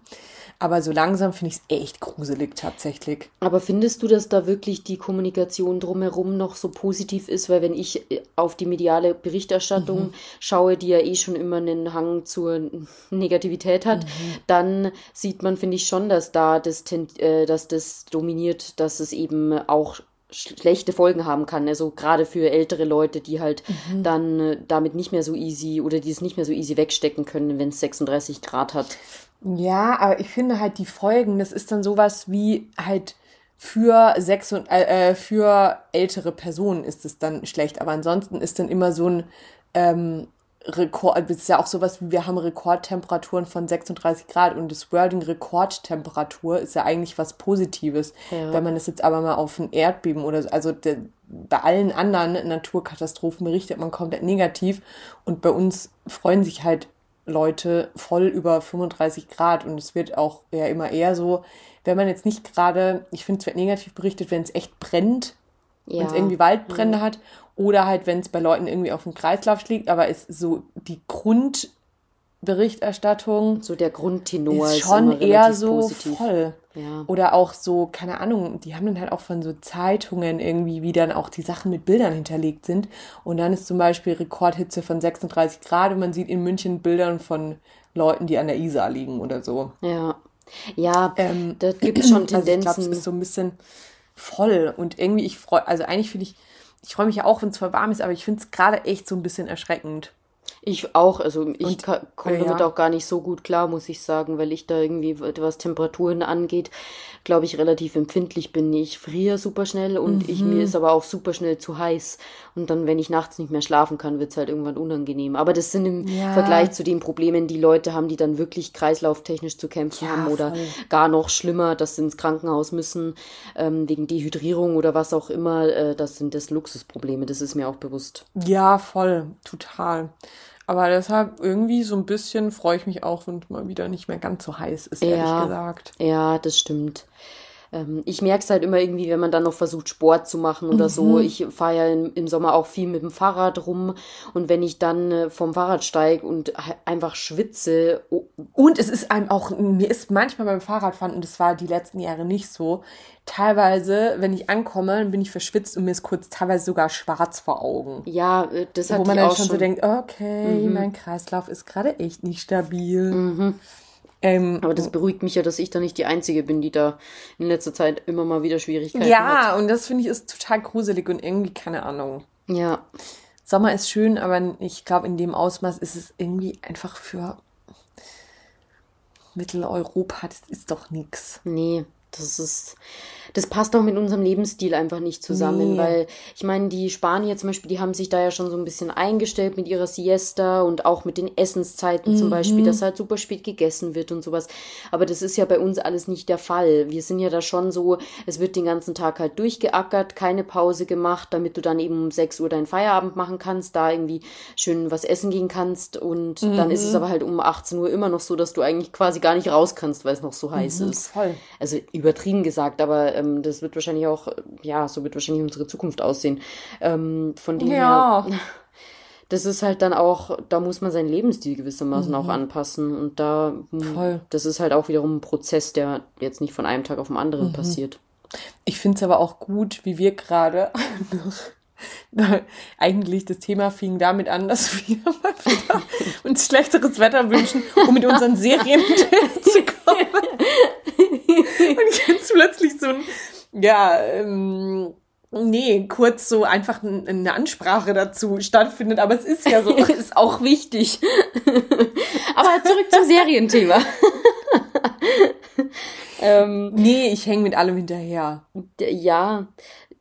Aber so langsam finde ich es echt gruselig tatsächlich. Aber findest du, dass da wirklich die Kommunikation drumherum noch so positiv ist? Weil wenn ich äh, auf die mediale Berichterstattung mhm. schaue, die ja eh schon immer einen Hang zur [LAUGHS] Negativität hat, mhm. dann sieht man, finde ich schon, dass da das, äh, dass das dominiert, dass es eben auch schlechte Folgen haben kann. Also gerade für ältere Leute, die halt mhm. dann äh, damit nicht mehr so easy oder die es nicht mehr so easy wegstecken können, wenn es 36 Grad hat. Ja, aber ich finde halt die Folgen, das ist dann sowas wie halt für sechs und äh, äh, für ältere Personen ist es dann schlecht, aber ansonsten ist dann immer so ein ähm, Rekord, es ist ja auch sowas wie wir haben Rekordtemperaturen von 36 Grad und das Wording Rekordtemperatur ist ja eigentlich was Positives. Ja. Wenn man das jetzt aber mal auf ein Erdbeben oder so, also de, bei allen anderen Naturkatastrophen berichtet man komplett negativ und bei uns freuen sich halt Leute voll über 35 Grad und es wird auch ja immer eher so, wenn man jetzt nicht gerade, ich finde es wird negativ berichtet, wenn es echt brennt, ja. wenn es irgendwie Waldbrände ja. hat oder halt wenn es bei Leuten irgendwie auf dem Kreislauf liegt, aber es so die Grundberichterstattung, so der Grundtenor ist schon eher so positiv. voll. Ja. Oder auch so, keine Ahnung, die haben dann halt auch von so Zeitungen irgendwie, wie dann auch die Sachen mit Bildern hinterlegt sind. Und dann ist zum Beispiel Rekordhitze von 36 Grad und man sieht in München Bildern von Leuten, die an der Isar liegen oder so. Ja. Ja, ähm, da gibt es schon Tendenzen. [CLEARS THROAT] Also ich glaube, es ist so ein bisschen voll und irgendwie, ich freue, also eigentlich finde ich, ich freue mich ja auch, wenn es voll warm ist, aber ich finde es gerade echt so ein bisschen erschreckend. Ich auch, also ich komme ja. damit auch gar nicht so gut klar, muss ich sagen, weil ich da irgendwie, was Temperaturen angeht, glaube ich, relativ empfindlich bin. Ich friere super schnell und mhm. ich, mir mhm. ist aber auch super schnell zu heiß. Und dann, wenn ich nachts nicht mehr schlafen kann, wird es halt irgendwann unangenehm. Aber das sind im ja. Vergleich zu den Problemen, die Leute haben, die dann wirklich kreislauftechnisch zu kämpfen ja, haben oder voll. gar noch schlimmer, dass sie ins Krankenhaus müssen, ähm, wegen Dehydrierung oder was auch immer. Äh, das sind das Luxusprobleme, das ist mir auch bewusst. Ja, voll, total. Aber deshalb irgendwie so ein bisschen freue ich mich auch, wenn es mal wieder nicht mehr ganz so heiß ist, ehrlich ja, gesagt. Ja, das stimmt. Ähm, ich merke es halt immer irgendwie, wenn man dann noch versucht, Sport zu machen oder mhm. so. Ich fahre ja im, im, Sommer auch viel mit dem Fahrrad rum und wenn ich dann äh, vom Fahrrad steige und einfach schwitze. Oh. Und es ist einem auch, mir ist manchmal beim Fahrradfahren, und das war die letzten Jahre nicht so, teilweise, wenn ich ankomme, dann bin ich verschwitzt und mir ist kurz teilweise sogar schwarz vor Augen. Ja, äh, das hat Wo man dann schon, schon so denkt, okay, mhm. mein Kreislauf ist gerade echt nicht stabil. Mhm. Ähm, Aber das beruhigt mich ja, dass ich da nicht die Einzige bin, die da in letzter Zeit immer mal wieder Schwierigkeiten ja, hat. Ja, und das finde ich ist total gruselig und irgendwie keine Ahnung. Ja. Sommer ist schön, aber ich glaube, in dem Ausmaß ist es irgendwie einfach für. Mitteleuropa, das ist doch nix. Nee, das ist, das passt auch mit unserem Lebensstil einfach nicht zusammen, Nee. weil ich meine, die Spanier zum Beispiel, die haben sich da ja schon so ein bisschen eingestellt mit ihrer Siesta und auch mit den Essenszeiten zum Beispiel, dass halt super spät gegessen wird und sowas. Aber das ist ja bei uns alles nicht der Fall. Wir sind ja da schon so, es wird den ganzen Tag halt durchgeackert, keine Pause gemacht, damit du dann eben um 6 Uhr deinen Feierabend machen kannst, da irgendwie schön was essen gehen kannst und dann ist es aber halt um 18 Uhr immer noch so, dass du eigentlich quasi gar nicht raus kannst, weil es noch so heiß ist Voll. also übertrieben gesagt, aber ähm, das wird wahrscheinlich auch, ja, so wird wahrscheinlich unsere Zukunft aussehen. Ähm, von dem Ja. her, [LAUGHS] das ist halt dann auch, da muss man seinen Lebensstil gewissermaßen auch anpassen und da, Mhm. Voll. das ist halt auch wiederum ein Prozess, der jetzt nicht von einem Tag auf den anderen Mhm. passiert. Ich finde es aber auch gut, wie wir gerade [LAUGHS] eigentlich das Thema fing damit an, dass wir [LAUGHS] mal wieder uns schlechteres Wetter wünschen, um mit unseren Serien zu kommen. [LAUGHS] Und jetzt plötzlich so ein, ja, ähm, nee, kurz so einfach ein- eine Ansprache dazu stattfindet, aber es ist ja so. [LAUGHS] ist auch wichtig. [LAUGHS] aber zurück zum Serienthema. ähm, Nee, ich hänge mit allem hinterher. Ja,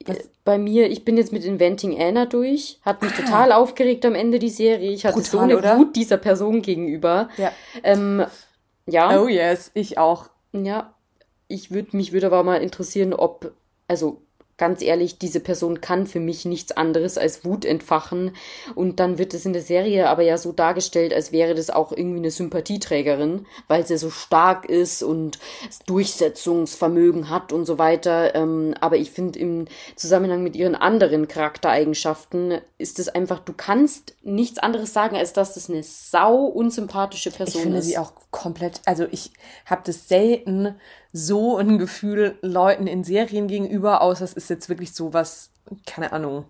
Was? äh, bei mir, ich bin jetzt mit Inventing Anna durch. Hat mich total aufgeregt am Ende die Serie. Ich hatte so Brutal, eine oder? Wut dieser Person gegenüber. Ja. Ähm, ja, Oh yes, ich auch. ja. Ich würde mich würde aber mal interessieren, ob, also ganz ehrlich, diese Person kann für mich nichts anderes als Wut entfachen. Und dann wird es in der Serie aber ja so dargestellt, als wäre das auch irgendwie eine Sympathieträgerin, weil sie so stark ist und Durchsetzungsvermögen hat und so weiter. Ähm, aber ich finde, im Zusammenhang mit ihren anderen Charaktereigenschaften ist es einfach, du kannst nichts anderes sagen, als dass das eine sau unsympathische Ich Person finde ist. sie auch komplett, also ich habe das selten so ein Gefühl Leuten in Serien gegenüber, außer es ist jetzt wirklich so was, keine Ahnung,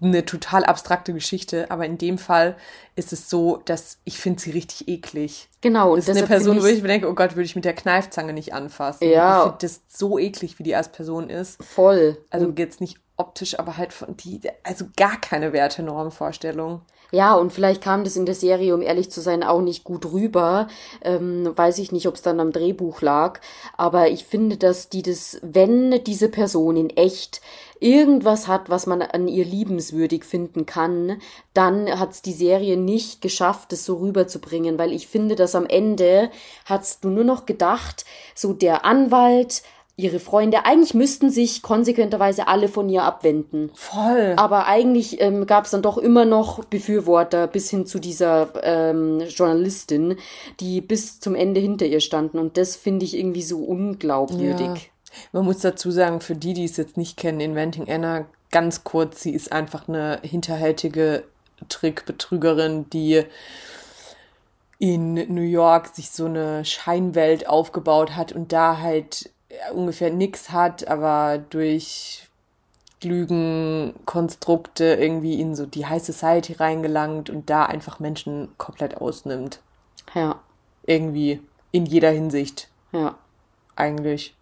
eine total abstrakte Geschichte, aber in dem Fall ist es so, dass ich finde sie richtig eklig. Genau, und Das ist eine Person, wo ich mir denke, oh Gott, würde ich mit der Kneifzange nicht anfassen. Ja. Ich finde das so eklig, wie die als Person ist. voll. Also jetzt nicht optisch, aber halt von die, also gar keine Wertenormvorstellung. Ja, und vielleicht kam das in der Serie, um ehrlich zu sein, auch nicht gut rüber. Ähm, weiß ich nicht, ob es dann am Drehbuch lag. Aber ich finde, dass die das, wenn diese Person in echt irgendwas hat, was man an ihr liebenswürdig finden kann, dann hat's die Serie nicht geschafft, das so rüberzubringen, weil ich finde, dass am Ende hast du nur noch gedacht, so der Anwalt, ihre Freunde, eigentlich müssten sich konsequenterweise alle von ihr abwenden. Voll. Aber eigentlich ähm, gab es dann doch immer noch Befürworter bis hin zu dieser ähm, Journalistin, die bis zum Ende hinter ihr standen. Und das finde ich irgendwie so unglaubwürdig. Ja. Man muss dazu sagen, für die, die es jetzt nicht kennen, Inventing Anna, ganz kurz, sie ist einfach eine hinterhältige Trickbetrügerin, die in New York sich so eine Scheinwelt aufgebaut hat und da halt ungefähr nix hat, aber durch Lügenkonstrukte irgendwie in so die High Society reingelangt und da einfach Menschen komplett ausnimmt. Ja, Irgendwie in jeder Hinsicht ja. eigentlich.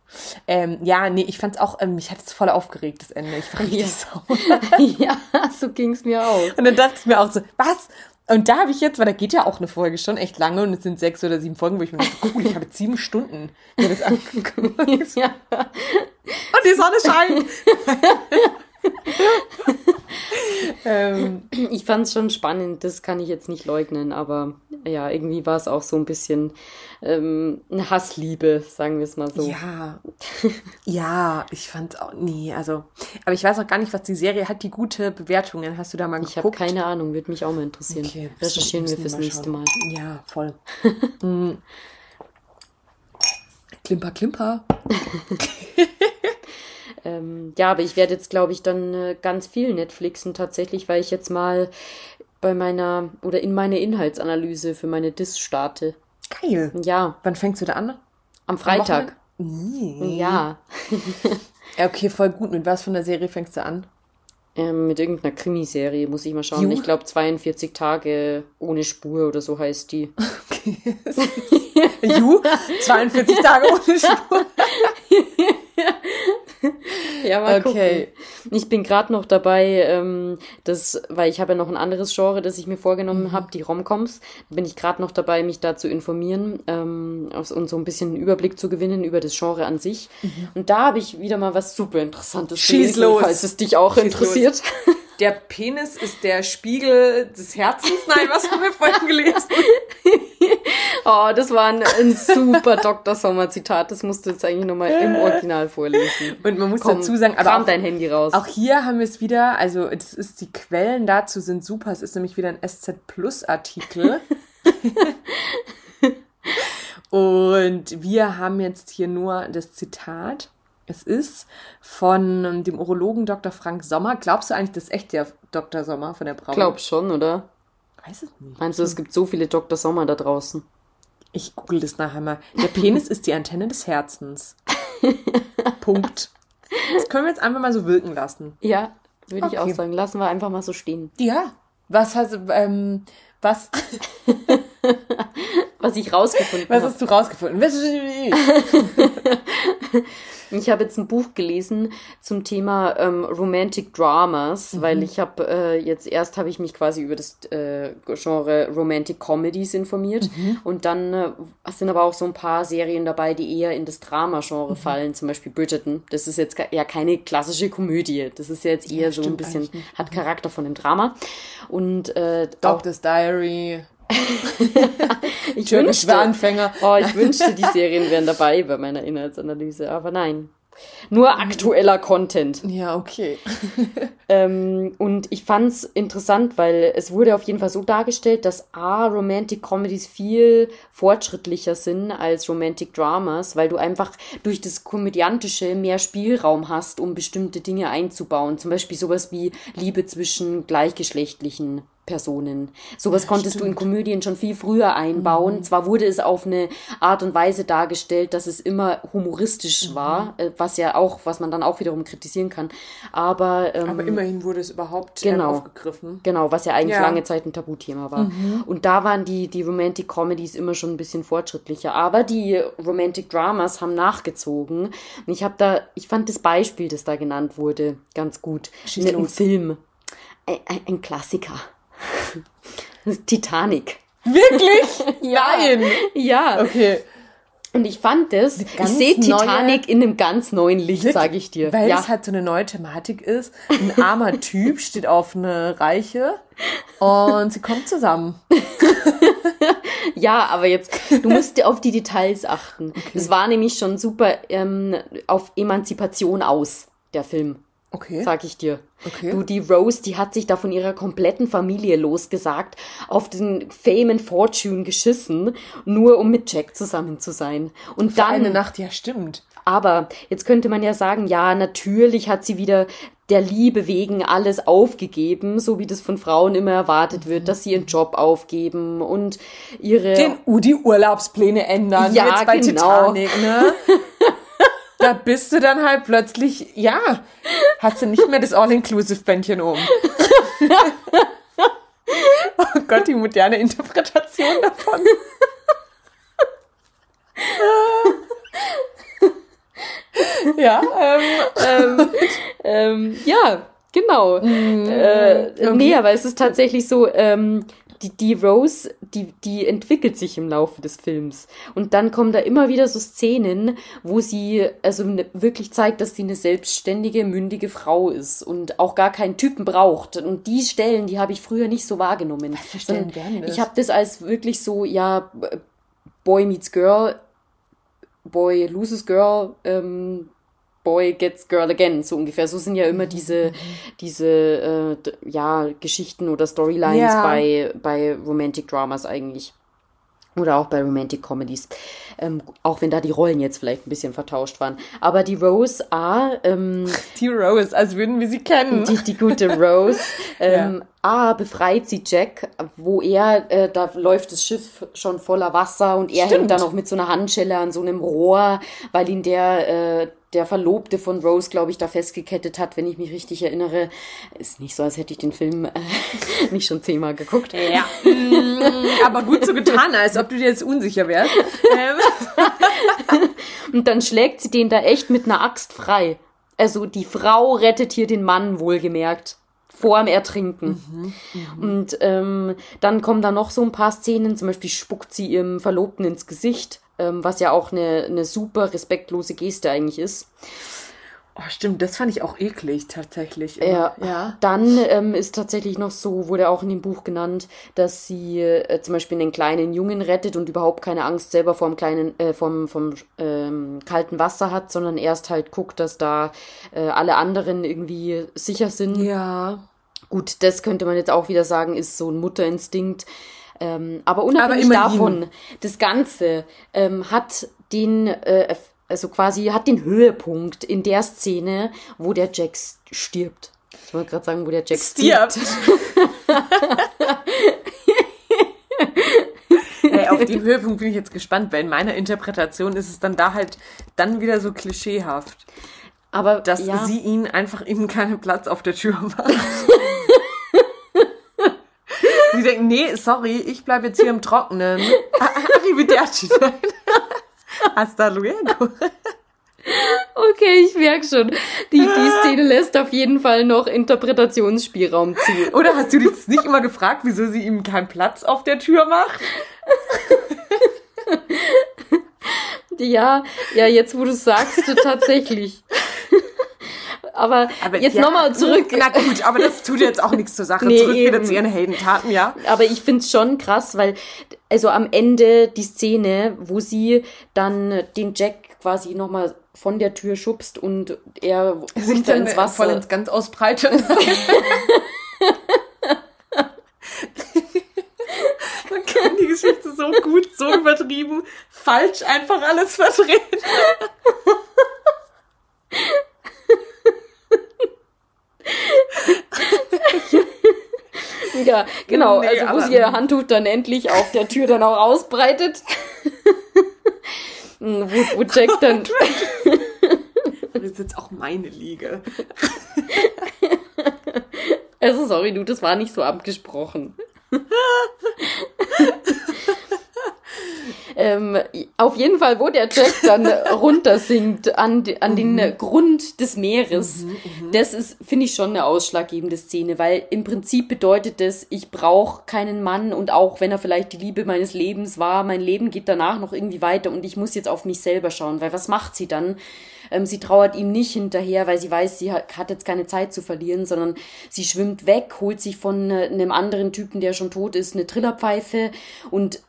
Ähm, ja, nee, ich fand's auch, ähm, mich hat es voll aufgeregt, das Ende. Ich war richtig Ja. sauer. [LAUGHS] ja, so ging's mir auch. Und dann dachte ich mir auch so, was? Und da habe ich jetzt, weil da geht ja auch eine Folge schon echt lange und es sind sechs oder sieben Folgen, wo ich mir dachte, cool, ich habe jetzt sieben Stunden mir das [LAUGHS] angeguckt. ja. Und die Sonne scheint. [LAUGHS] ähm, Ich fand's schon spannend, das kann ich jetzt nicht leugnen, aber ja, irgendwie war es auch so ein bisschen ähm, eine Hassliebe, sagen wir es mal so. ja, ja, ich fand's auch, nee, also, aber ich weiß auch gar nicht, was die Serie hat, die gute Bewertungen. Hast du da mal Ich habe geguckt? keine Ahnung, würde mich auch mal interessieren. Okay, Recherchieren wir fürs nächste. Mal. Ja, voll. Mm. [LAUGHS] Klimper, klimper. [LAUGHS] Ähm, ja, aber ich werde jetzt, glaube ich, dann äh, ganz viel Netflixen tatsächlich, weil ich jetzt mal bei meiner oder in meine Inhaltsanalyse für meine Dis starte. Geil. Ja, Wann fängst du da an? am Freitag. Nee. Ja, [LAUGHS] Ja, okay, voll gut. Mit was von der Serie fängst du an? ähm, mit irgendeiner Krimiserie muss ich mal schauen. Ju. Ich glaube 42 Tage ohne Spur oder so heißt die. [LAUGHS] [LAUGHS] Ju, 42 Tage ohne Spur. Ja, mal Okay. Ich bin gerade noch dabei, ähm, das, weil ich habe ja noch ein anderes Genre, das ich mir vorgenommen Mhm. habe, die Romcoms. Da bin ich gerade noch dabei, mich da zu informieren ähm, und so ein bisschen einen Überblick zu gewinnen über das Genre an sich. Und da habe ich wieder mal was super Interessantes Mhm. Schieß gelesen, los. falls es dich auch Schieß interessiert. Der Penis ist der Spiegel des Herzens. Nein, was haben wir vorhin gelesen? [LAUGHS] Oh, das war ein, ein super Dr. Sommer-Zitat. Das musst du jetzt eigentlich nochmal im Original vorlesen. Und man muss Komm, dazu sagen, aber auch, dein Handy raus. auch hier haben wir es wieder, also das ist die Quellen dazu sind super. Es ist nämlich wieder ein SZ Plus Artikel. [LAUGHS] Und wir haben jetzt hier nur das Zitat. Es ist von dem Urologen Dr. Frank Sommer. Glaubst du eigentlich, das ist echt der Dr. Sommer von der Braun? Glaub schon, oder? Weiß es nicht. Meinst du, es gibt so viele Dr. Sommer da draußen? Ich google das nachher mal. Der Penis ist die Antenne des Herzens. [LAUGHS] Punkt. Das können wir jetzt einfach mal so wirken lassen. Ja, würde ich Okay. auch sagen. Lassen wir einfach mal so stehen. Ja. Was hast ähm, was, [LAUGHS] Was ich rausgefunden was habe. hast du rausgefunden? Was- Ich [LAUGHS] habe jetzt ein Buch gelesen zum Thema ähm, Romantic Dramas, Mhm. weil ich habe äh, jetzt erst habe ich mich quasi über das äh, Genre Romantic Comedies informiert Mhm. und dann äh, sind aber auch so ein paar Serien dabei, die eher in das Mhm. Drama-Genre fallen, zum Beispiel Bridgerton. Das ist jetzt ja keine klassische Komödie, das ist ja jetzt eher so ein bisschen hat Charakter von einem Drama und äh, Doctor's Diary. [LAUGHS] ich Türkisch wünschte, Anfänger. Oh, ich wünschte, die Serien wären dabei bei meiner Inhaltsanalyse, aber nein. Nur aktueller Content. Ja, okay. [LAUGHS] Ähm, und ich fand's interessant, weil es wurde auf jeden Fall so dargestellt, dass A, Romantic Comedies viel fortschrittlicher sind als Romantic Dramas, weil du einfach durch das Komödiantische mehr Spielraum hast, um bestimmte Dinge einzubauen. Zum Beispiel sowas wie Liebe zwischen gleichgeschlechtlichen Personen. Sowas konntest du in Komödien schon viel früher einbauen. Zwar wurde es auf eine Art und Weise dargestellt, dass es immer humoristisch war, äh, was ja auch, was man dann auch wiederum kritisieren kann. Aber, ähm, Aber immerhin wurde es überhaupt ähm, Genau. aufgegriffen. Genau, was ja eigentlich Ja. lange Zeit ein Tabuthema war. Und da waren die, die Romantic Comedies immer schon ein bisschen fortschrittlicher. Aber die Romantic Dramas haben nachgezogen. Und ich habe da, ich fand das Beispiel, das da genannt wurde, ganz gut. Schieß Ein- los. Film. Ein, ein, ein Klassiker. Titanic. Wirklich? [LAUGHS] Nein. Ja. Okay. Und ich fand das, ich sehe Titanic in einem ganz neuen Licht, sage ich dir. Weil ja. es halt so eine neue Thematik ist. Ein armer [LAUGHS] Typ steht auf eine Reiche und sie kommen zusammen. [LAUGHS] Ja, aber jetzt, du musst dir auf die Details achten. Das war nämlich schon super ähm, auf Emanzipation aus, der Film, Okay. sag ich dir. Okay. Du, die Rose, die hat sich da von ihrer kompletten Familie losgesagt, auf den Fame and Fortune geschissen, nur um mit Jack zusammen zu sein. Und dann, Eine Nacht, ja, stimmt. aber jetzt könnte man ja sagen, ja, natürlich hat sie wieder der Liebe wegen alles aufgegeben, so wie das von Frauen immer erwartet wird, dass sie ihren Job aufgeben und ihre Den U die Urlaubspläne ändern. Ja, jetzt bei genau. Titanic, ne? [LAUGHS] da bist du dann halt plötzlich, ja, hast du nicht mehr das All-Inclusive-Bändchen um. [LAUGHS] oh Gott, die moderne Interpretation davon. [LAUGHS] ja, ähm, Ähm, ja, genau. äh, Nee, aber es ist tatsächlich so, ähm, die, die Rose, die, die entwickelt sich im Laufe des Films. Und dann kommen da immer wieder so Szenen, wo sie also ne, wirklich zeigt, dass sie eine selbstständige, mündige Frau ist und auch gar keinen Typen braucht. Und die Stellen, die habe ich früher nicht so wahrgenommen. für Stellen wären das? Ich habe das als wirklich so, ja, Boy meets Girl, Boy loses Girl, ähm, Boy gets Girl again, so ungefähr. So sind ja immer diese, diese, äh, ja, Geschichten oder Storylines Ja. bei, bei Romantic Dramas eigentlich. Oder auch bei Romantic Comedies. Ähm, auch wenn da die Rollen jetzt vielleicht ein bisschen vertauscht waren. Aber die Rose A, ähm, [LAUGHS] die Rose, als würden wir sie kennen. die, die gute Rose. [LAUGHS] Ähm, A, befreit sie Jack, wo er, äh, da läuft das Schiff schon voller Wasser und er Stimmt. hängt dann noch mit so einer Handschelle an so einem Rohr, weil ihn der, äh, der Verlobte von Rose, glaube ich, da festgekettet hat, wenn ich mich richtig erinnere. Ist nicht so, als hätte ich den Film äh, [LAUGHS] nicht schon zehnmal geguckt. Ja. Mm, aber gut so getan, als ob du dir jetzt unsicher wärst. Ähm, [LAUGHS] Und dann schlägt sie den da echt mit einer Axt frei. also die Frau rettet hier den Mann, wohlgemerkt. Vor dem Ertrinken. Und ähm, dann kommen da noch so ein paar Szenen, zum Beispiel spuckt sie ihrem Verlobten ins Gesicht, ähm, was ja auch eine, eine super respektlose Geste eigentlich ist. Oh, stimmt, das fand ich auch eklig tatsächlich. Ja. ja. Dann ähm, ist tatsächlich noch so, wurde auch in dem Buch genannt, dass sie äh, zum Beispiel einen kleinen Jungen rettet und überhaupt keine Angst selber vom kleinen, äh, vom, vom ähm, kalten Wasser hat, sondern erst halt guckt, dass da äh, alle anderen irgendwie sicher sind. Ja. Gut, das könnte man jetzt auch wieder sagen, ist so ein Mutterinstinkt. Ähm, aber unabhängig Aber davon, das Ganze ähm, hat den, äh, also quasi hat den Höhepunkt in der Szene, wo der Jack stirbt. Ich wollte gerade sagen, wo der Jack Stirbt. [LAUGHS] Ey, auf den Höhepunkt bin ich jetzt gespannt, weil in meiner Interpretation ist es dann da halt dann wieder so klischeehaft, Aber dass ja, sie ihn einfach ihm keinen Platz auf der Tür macht. [LAUGHS] sie denken, nee, sorry, ich bleibe jetzt hier im Trockenen. [LAUGHS] Arrivederci. Hasta luego. okay, ich merke schon. Die, die Szene lässt auf jeden Fall noch Interpretationsspielraum zu. Oder hast du dich jetzt nicht immer gefragt, wieso sie ihm keinen Platz auf der Tür macht? [LAUGHS] Ja, ja, jetzt wo du es sagst, tatsächlich. Aber, jetzt ja, nochmal zurück. Na gut, aber das tut jetzt auch nichts zur Sache. [LAUGHS] Nee, zurück wieder eben. zu ihren Heldentaten, ja. Aber ich find's schon krass, weil also am Ende die Szene, wo sie dann den Jack quasi nochmal von der Tür schubst und er Sich dann ins Wasser. voll ins ganz ausbreitet. [LAUGHS] Man kann die Geschichte so gut, so übertrieben, falsch einfach alles verdrehen. [LAUGHS] ja, genau. Nee, also wo sie ihr Handtuch dann endlich auf der Tür dann auch ausbreitet. [LAUGHS] wo, wo Jack dann. [LAUGHS] Das ist jetzt auch meine Liege. Also sorry, du, das war nicht so abgesprochen. [LAUGHS] ähm, auf jeden Fall, wo der Jack dann [LAUGHS] runtersinkt an, an den äh, Grund des Meeres, das ist, finde ich, schon eine ausschlaggebende Szene, weil im Prinzip bedeutet das, ich brauche keinen Mann und auch wenn er vielleicht die Liebe meines Lebens war, mein Leben geht danach noch irgendwie weiter und ich muss jetzt auf mich selber schauen, weil was macht sie dann? Ähm, sie trauert ihm nicht hinterher, weil sie weiß, sie hat, hat jetzt keine Zeit zu verlieren, sondern sie schwimmt weg, holt sich von äh, einem anderen Typen, der schon tot ist, eine Trillerpfeife und,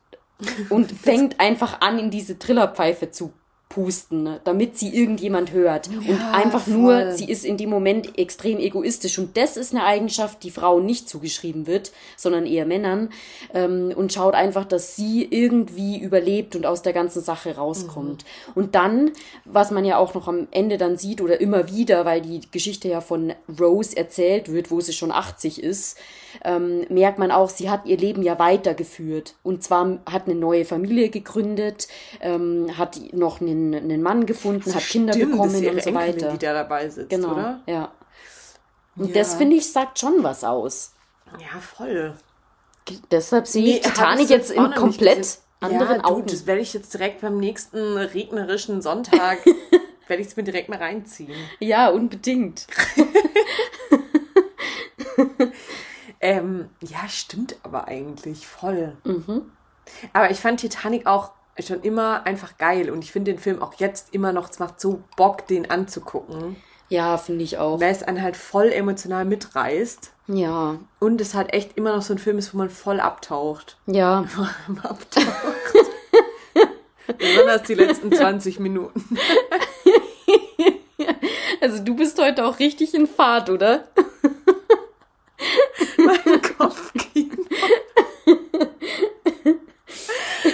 und fängt einfach an, in diese Trillerpfeife zu pusten, ne, damit sie irgendjemand hört. und Ja, einfach voll. nur, sie ist in dem Moment extrem egoistisch. Und das ist eine Eigenschaft, die Frauen nicht zugeschrieben wird, sondern eher Männern. Ähm, und schaut einfach, dass sie irgendwie überlebt und aus der ganzen Sache rauskommt. Und dann, was man ja auch noch am Ende dann sieht oder immer wieder, weil die Geschichte ja von Rose erzählt wird, wo sie schon 80 ist, ähm, merkt man auch, sie hat ihr Leben ja weitergeführt. Und zwar hat eine neue Familie gegründet, ähm, hat noch einen, einen Mann gefunden, hat Kinder Stimmt, das bekommen und so Enkelin, weiter. die da dabei sitzt, Genau, oder? ja. Und Ja. das finde ich sagt schon was aus. Ja, voll. Deshalb sehe ich Nee, hab Titanic ich jetzt in komplett anderen ja, du, Augen. das werde ich jetzt direkt beim nächsten regnerischen Sonntag, [LAUGHS] werde ich es mir direkt mal reinziehen. Ja, unbedingt. [LAUGHS] Ähm, ja, stimmt aber eigentlich voll. Mhm. Aber ich fand Titanic auch schon immer einfach geil und ich finde den Film auch jetzt immer noch, es macht so Bock, den anzugucken, Ja, finde ich auch. weil es einen halt voll emotional mitreißt Ja, und es halt echt immer noch so ein Film ist, wo man voll abtaucht. ja. [LAUGHS] abtaucht. [LAUGHS] Besonders die letzten 20 Minuten. [LAUGHS] Also du bist heute auch richtig in Fahrt, oder? Mein Kopfkino.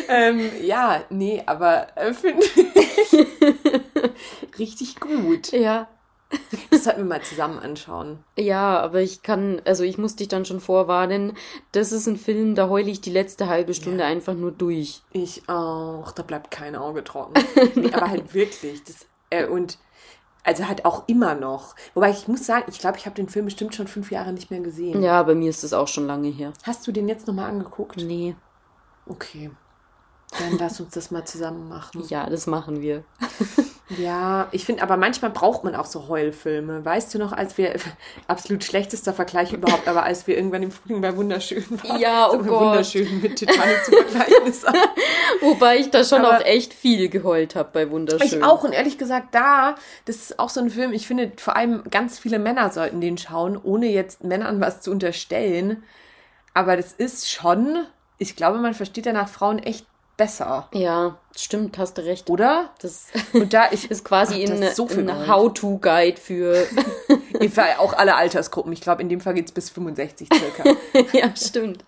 Ähm, ja, nee, aber äh, finde ich [LAUGHS] richtig gut. Ja. Das sollten wir mal zusammen anschauen. Ja, aber ich kann, also ich muss dich dann schon vorwarnen, das ist ein Film, da heule ich die letzte halbe Stunde einfach nur durch. Ich auch, da bleibt kein Auge trocken. [LAUGHS] Nee, aber halt wirklich. Das, äh, und also halt auch immer noch. Wobei ich muss sagen, ich glaube, ich habe den Film bestimmt schon fünf Jahre nicht mehr gesehen. Ja, bei mir ist das auch schon lange her. Hast du den jetzt nochmal angeguckt? Nee. Okay. Dann lass uns das mal zusammen machen. Ja, das machen wir. [LAUGHS] Ja, ich finde, aber manchmal braucht man auch so Heulfilme. Weißt du noch, als wir, [LAUGHS] absolut schlechtester Vergleich überhaupt, aber als wir irgendwann im Frühling bei Wunderschön waren. Ja, oh so Gott. Wunderschön mit Titanic zu vergleichen ist. [LAUGHS] Wobei ich da schon Aber- auch echt viel geheult habe bei Wunderschön. Ich auch und ehrlich gesagt, da, das ist auch so ein Film, ich finde, vor allem ganz viele Männer sollten den schauen, ohne jetzt Männern was zu unterstellen. Aber das ist schon, ich glaube, man versteht danach Frauen echt besser, Ja, stimmt, hast du recht. oder? Das [LAUGHS] Und da ich ist quasi Ach, ist so ein. How-To-Guide für. [LAUGHS] Fall auch alle Altersgruppen. Ich glaube, in dem Fall geht's bis 65 circa. [LAUGHS] ja, stimmt.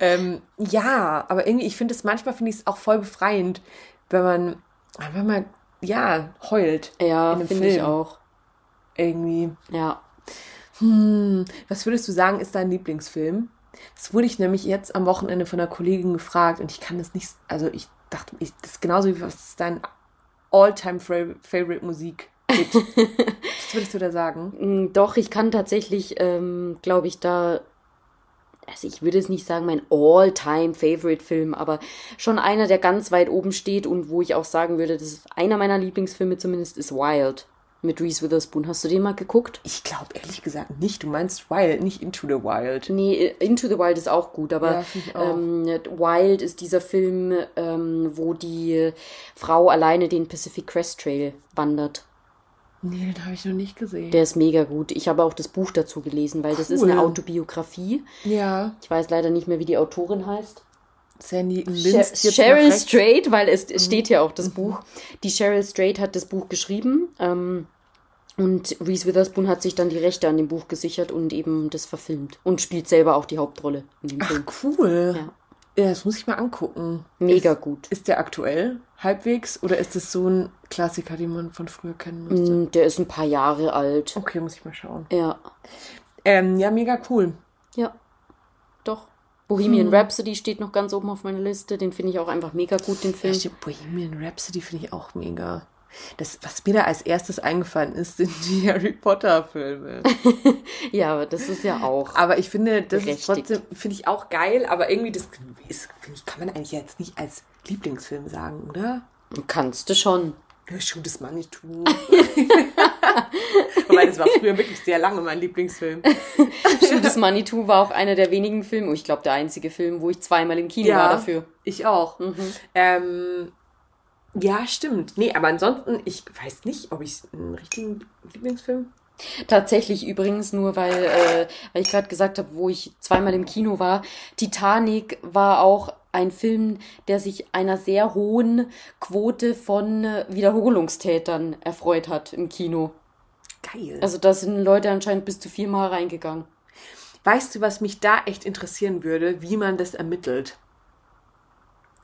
ähm, ja, aber irgendwie, ich finde es manchmal finde ich es auch voll befreiend, wenn man, wenn man, ja, heult. Ja, in einem finde ich Film. auch. Irgendwie. Ja. Hm, was würdest du sagen, ist dein Lieblingsfilm? Das wurde ich nämlich jetzt am Wochenende von einer Kollegin gefragt und ich kann das nicht, also ich dachte, ich, das ist genauso wie was ist dein All-Time-Favorite Musik? [LAUGHS] was würdest du da sagen? Mm, Doch, ich kann tatsächlich, ähm, glaube ich, da. Also ich würde es nicht sagen, mein All-Time-Favorite-Film, aber schon einer, der ganz weit oben steht und wo ich auch sagen würde, das ist einer meiner Lieblingsfilme zumindest, ist Wild mit Reese Witherspoon. Hast du den mal geguckt? Ich glaube ehrlich gesagt nicht. Du meinst Wild, nicht Into the Wild. Nee, Into the Wild ist auch gut, aber Ja, auch. ähm, Wild ist dieser Film, ähm, wo die Frau alleine den Pacific Crest Trail wandert. Nee, den habe ich noch nicht gesehen. Der ist mega gut. Ich habe auch das Buch dazu gelesen, weil das ist Cool. eine Autobiografie. ja, Ich weiß leider nicht mehr, wie die Autorin heißt. Sandy Sher Linz jetzt Cheryl. Mhm. Strait, weil es es steht ja auch das Buch. Die Cheryl Strait hat das Buch geschrieben. Ähm, und Reese Witherspoon hat sich dann die Rechte an dem Buch gesichert und eben das verfilmt. Und spielt selber auch die Hauptrolle in dem Ach, Film. cool. Ja. Ja, das muss ich mal angucken. Mega ist, gut. Ist der aktuell halbwegs oder ist es so ein Klassiker, den man von früher kennen müsste? Mm, Der ist ein paar Jahre alt. Okay, muss ich mal schauen. Ja. Ähm, ja, mega cool. Ja. Bohemian Hm. Rhapsody steht noch ganz oben auf meiner Liste. Den finde ich auch einfach mega gut, den Film. stimmt, Bohemian Rhapsody finde ich auch mega. Das, was mir da als erstes eingefallen ist, sind die [LAUGHS] Harry Potter Filme. [LAUGHS] Ja, aber das ist ja auch. Aber ich finde, das ist trotzdem, finde ich auch geil, aber irgendwie, das ist, ich, kann man eigentlich jetzt nicht als Lieblingsfilm sagen, oder? Kannst du schon. Ja, Schuh des Manitou. Wobei, das war früher wirklich sehr lange mein Lieblingsfilm. Schuh des Manitou war auch einer der wenigen Filme, ich glaube der einzige Film, wo ich zweimal im Kino war dafür. Ich auch. Ähm, ja, stimmt. Nee, aber ansonsten, ich weiß nicht, ob ich einen richtigen Lieblingsfilm. Tatsächlich übrigens nur, weil, äh, weil ich gerade gesagt habe, wo ich zweimal im Kino war. Titanic war auch ein Film, der sich einer sehr hohen Quote von äh, Wiederholungstätern erfreut hat im Kino. Geil. Also da sind Leute anscheinend bis zu viermal reingegangen. weißt du, was mich da echt interessieren würde, wie man das ermittelt?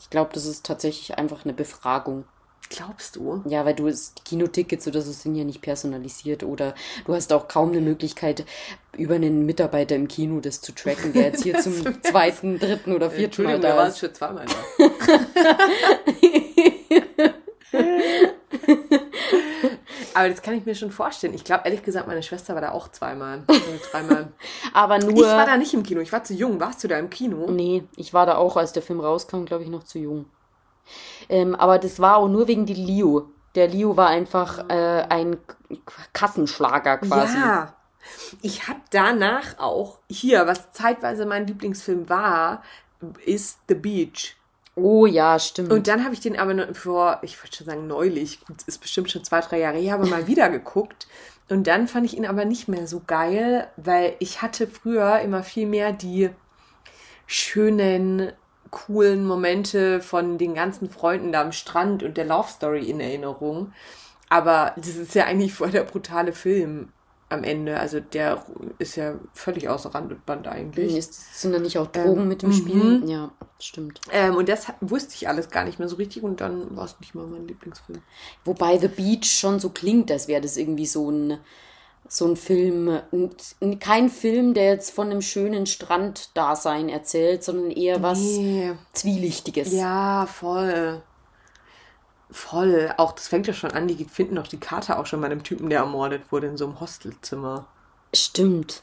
Ich glaube, das ist tatsächlich einfach eine Befragung. Glaubst du? Ja, weil du es, die Kinotickets oder so sind ja nicht personalisiert oder du hast auch kaum eine Möglichkeit, über einen Mitarbeiter im Kino das zu tracken, der jetzt hier [LAUGHS] zum zweiten, dritten oder vierten Mal Entschuldigung, da da war es ist. schon zweimal da. [LAUGHS] [LAUGHS] [LAUGHS] Aber das kann ich mir schon vorstellen. Ich glaube, ehrlich gesagt, meine Schwester war da auch zweimal. Oder dreimal. [LAUGHS] Aber Ich nur. war da nicht im Kino. Ich war zu jung. Warst du da im Kino? Nee, ich war da auch, als der Film rauskam, glaube ich, noch zu jung. Ähm, aber das war auch nur wegen die Leo. Der Leo war einfach äh, ein Kassenschlager quasi. Ja. Ich habe danach auch hier, was zeitweise mein Lieblingsfilm war, ist The Beach. Oh ja, stimmt. Und dann habe ich den aber vor, ich wollte schon sagen neulich, ist bestimmt schon zwei, drei Jahre her, aber mal wieder geguckt. Und dann fand ich ihn aber nicht mehr so geil, weil ich hatte früher immer viel mehr die schönen, coolen Momente von den ganzen Freunden da am Strand und der Love Story in Erinnerung. Aber das ist ja eigentlich voll der brutale Film am Ende. Also der ist ja völlig außer Rand und Band eigentlich. Ist, sind da nicht auch Drogen Ähm, mit im Spiel? Ja, stimmt. Ähm, und das wusste ich alles gar nicht mehr so richtig und dann war es nicht mal mein Lieblingsfilm. Wobei The Beach schon so klingt, als wäre das irgendwie so ein, so ein Film. Kein Film, der jetzt von einem schönen Stranddasein erzählt, sondern eher was Nee. Zwielichtiges. Ja, voll. Voll. Auch das fängt ja schon an, die finden doch die Karte auch schon bei einem Typen, der ermordet wurde in so einem Hostelzimmer. Stimmt.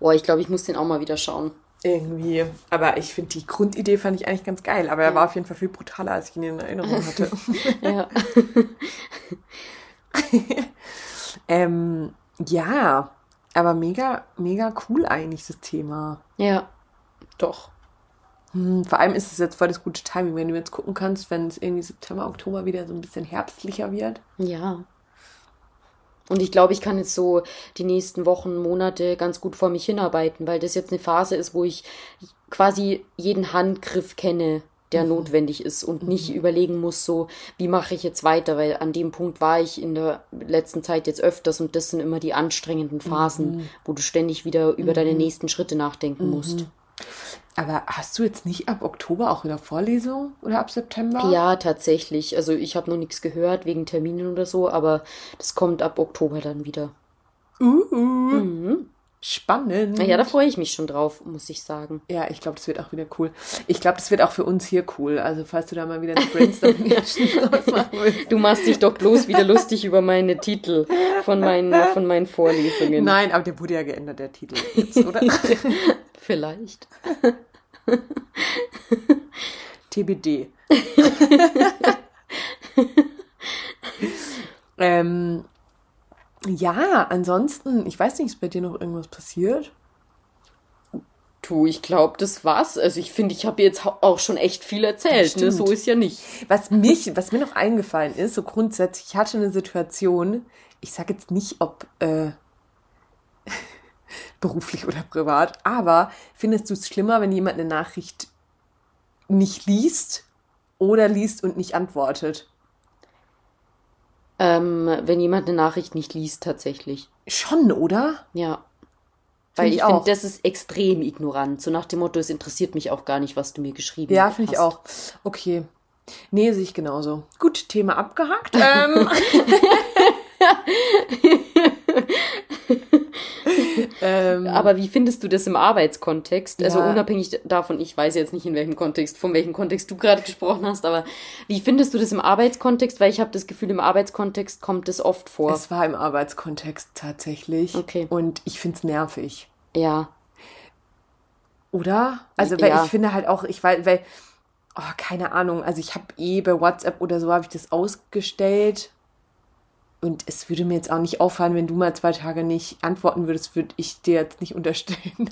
Boah, ich glaube, ich muss den auch mal wieder schauen. irgendwie. Aber ich finde die Grundidee fand ich eigentlich ganz geil. Aber er war auf jeden Fall viel brutaler, als ich ihn in Erinnerung hatte. [LAUGHS] ja. [LAUGHS] ähm, ja, aber mega, mega cool eigentlich das Thema. Ja, doch. Hm, vor allem ist es jetzt voll das gute Timing, wenn du jetzt gucken kannst, wenn es irgendwie September, Oktober wieder so ein bisschen herbstlicher wird. Ja. Und ich glaube, ich kann jetzt so die nächsten Wochen, Monate ganz gut vor mich hinarbeiten, weil das jetzt eine Phase ist, wo ich quasi jeden Handgriff kenne, der mhm. notwendig ist und mhm. nicht überlegen muss, so, wie mache ich jetzt weiter, weil an dem Punkt war ich in der letzten Zeit jetzt öfters und das sind immer die anstrengenden Phasen, mhm. wo du ständig wieder über deine mhm. nächsten Schritte nachdenken musst. Aber hast du jetzt nicht ab Oktober auch wieder Vorlesung oder ab September? Ja, tatsächlich. Also ich habe noch nichts gehört wegen Terminen oder so, aber das kommt ab Oktober dann wieder. Uh, mhm. Spannend. Ja, da freue ich mich schon drauf, muss ich sagen. Ja, ich glaube, das wird auch wieder cool. Ich glaube, das wird auch für uns hier cool. Also, falls du da mal wieder eine Brainstorming [LAUGHS] machen willst. Du machst dich doch bloß wieder lustig über meine Titel von meinen, von meinen Vorlesungen. Nein, aber der wurde ja geändert, der Titel jetzt, oder? [LAUGHS] Vielleicht. [LAUGHS] TBD. [LAUGHS] ähm, ja, ansonsten, ich weiß nicht, ist bei dir noch irgendwas passiert? Du, ich glaube, das war's. Also ich finde, ich habe jetzt auch schon echt viel erzählt. Ne? So ist ja nicht. Was mich, was mir noch eingefallen ist, so grundsätzlich, ich hatte eine Situation, ich sage jetzt nicht, ob äh, beruflich oder privat, aber findest du es schlimmer, wenn jemand eine Nachricht nicht liest oder liest und nicht antwortet? Ähm, wenn jemand eine Nachricht nicht liest, tatsächlich. Schon, oder? Ja. Weil ich, ich finde, das ist extrem ignorant. So nach dem Motto, es interessiert mich auch gar nicht, was du mir geschrieben ja, hast. Ja, finde ich auch. Okay. Nee, sehe ich genauso. Gut, Thema abgehakt. [LAUGHS] ähm. [LAUGHS] ähm, Aber wie findest du das im Arbeitskontext? Also ja. unabhängig davon, ich weiß jetzt nicht in welchem Kontext, von welchem Kontext du gerade gesprochen hast, aber wie findest du das im Arbeitskontext? Weil ich habe das Gefühl, im Arbeitskontext kommt es oft vor. Es war im Arbeitskontext tatsächlich. Okay. Und ich finde es nervig. Ja. Oder? Also, weil ja. ich finde halt auch, ich weiß, weil, oh, keine Ahnung, also ich habe eh bei WhatsApp oder so habe ich das ausgestellt und es würde mir jetzt auch nicht auffallen, wenn du mal zwei Tage nicht antworten würdest, würde ich dir jetzt nicht unterstellen, [LAUGHS]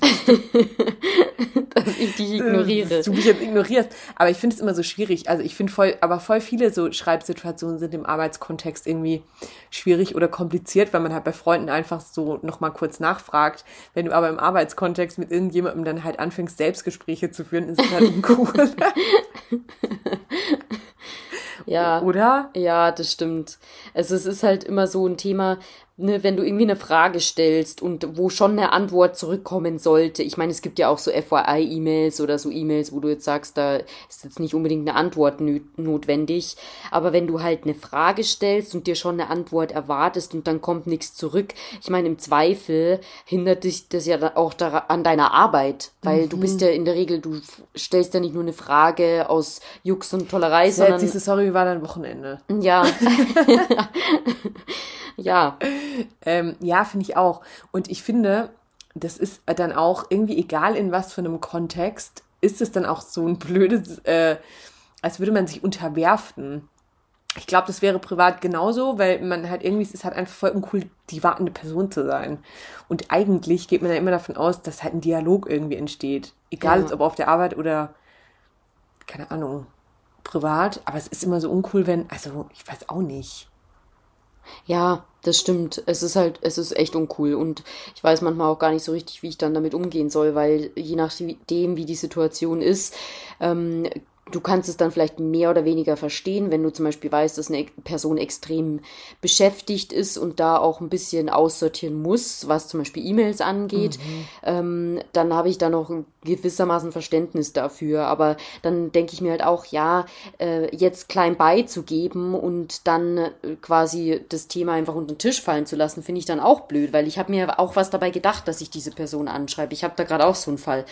dass ich dich ignoriere. Dass du mich jetzt ignorierst. Aber ich finde es immer so schwierig. Also ich finde voll, aber voll viele so Schreibsituationen sind im Arbeitskontext irgendwie schwierig oder kompliziert, weil man halt bei Freunden einfach so nochmal kurz nachfragt. Wenn du aber im Arbeitskontext mit irgendjemandem dann halt anfängst, Selbstgespräche zu führen, ist es halt uncool. [LAUGHS] Ja. Oder? Ja, das stimmt. Also es ist halt immer so ein Thema, ne, wenn du irgendwie eine Frage stellst und wo schon eine Antwort zurückkommen sollte. Ich meine, es gibt ja auch so FYI-E-Mails oder so E-Mails, wo du jetzt sagst, da ist jetzt nicht unbedingt eine Antwort notwendig. Aber wenn du halt eine Frage stellst und dir schon eine Antwort erwartest und dann kommt nichts zurück, ich meine, im Zweifel hindert dich das ja auch an deiner Arbeit, weil mhm. du bist ja in der Regel, du stellst ja nicht nur eine Frage aus Jux und Tollerei, sondern... Diese Sorry, wie war dein Wochenende? Ja. [LAUGHS] [LAUGHS] ja. Ähm, ja, finde ich auch. Und ich finde, das ist dann auch irgendwie egal in was für einem Kontext, ist es dann auch so ein blödes, äh, als würde man sich unterwerfen. Ich glaube, das wäre privat genauso, weil man halt irgendwie, es ist halt einfach voll uncool, die wartende Person zu sein. Und eigentlich geht man ja immer davon aus, dass halt ein Dialog irgendwie entsteht. Egal, ja. ob auf der Arbeit oder, keine Ahnung, privat. Aber es ist immer so uncool, wenn, also, ich weiß auch nicht. Ja, das stimmt. Es ist halt, es ist echt uncool und ich weiß manchmal auch gar nicht so richtig, wie ich dann damit umgehen soll, weil je nachdem, wie die Situation ist, ähm, du kannst es dann vielleicht mehr oder weniger verstehen, wenn du zum Beispiel weißt, dass eine Person extrem beschäftigt ist und da auch ein bisschen aussortieren muss, was zum Beispiel E-Mails angeht, mhm. ähm, dann habe ich da noch gewissermaßen Verständnis dafür. Aber dann denke ich mir halt auch, ja, äh, jetzt klein beizugeben und dann äh, quasi das Thema einfach unter den Tisch fallen zu lassen, finde ich dann auch blöd, weil ich habe mir auch was dabei gedacht, dass ich diese Person anschreibe. Ich habe da gerade auch so einen Fall.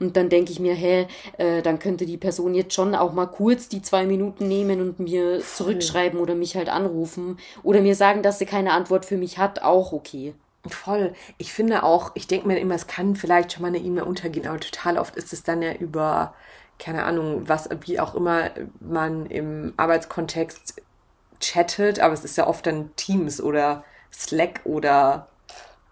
Und dann denke ich mir, hä, äh, dann könnte die Person jetzt schon schon auch mal kurz die zwei Minuten nehmen und mir zurückschreiben oder mich halt anrufen oder mir sagen, dass sie keine Antwort für mich hat, auch okay. Voll. Ich finde auch, ich denke mir immer, es kann vielleicht schon mal eine E-Mail untergehen, aber total oft ist es dann ja über, keine Ahnung, was, wie auch immer man im Arbeitskontext chattet, aber es ist ja oft dann Teams oder Slack oder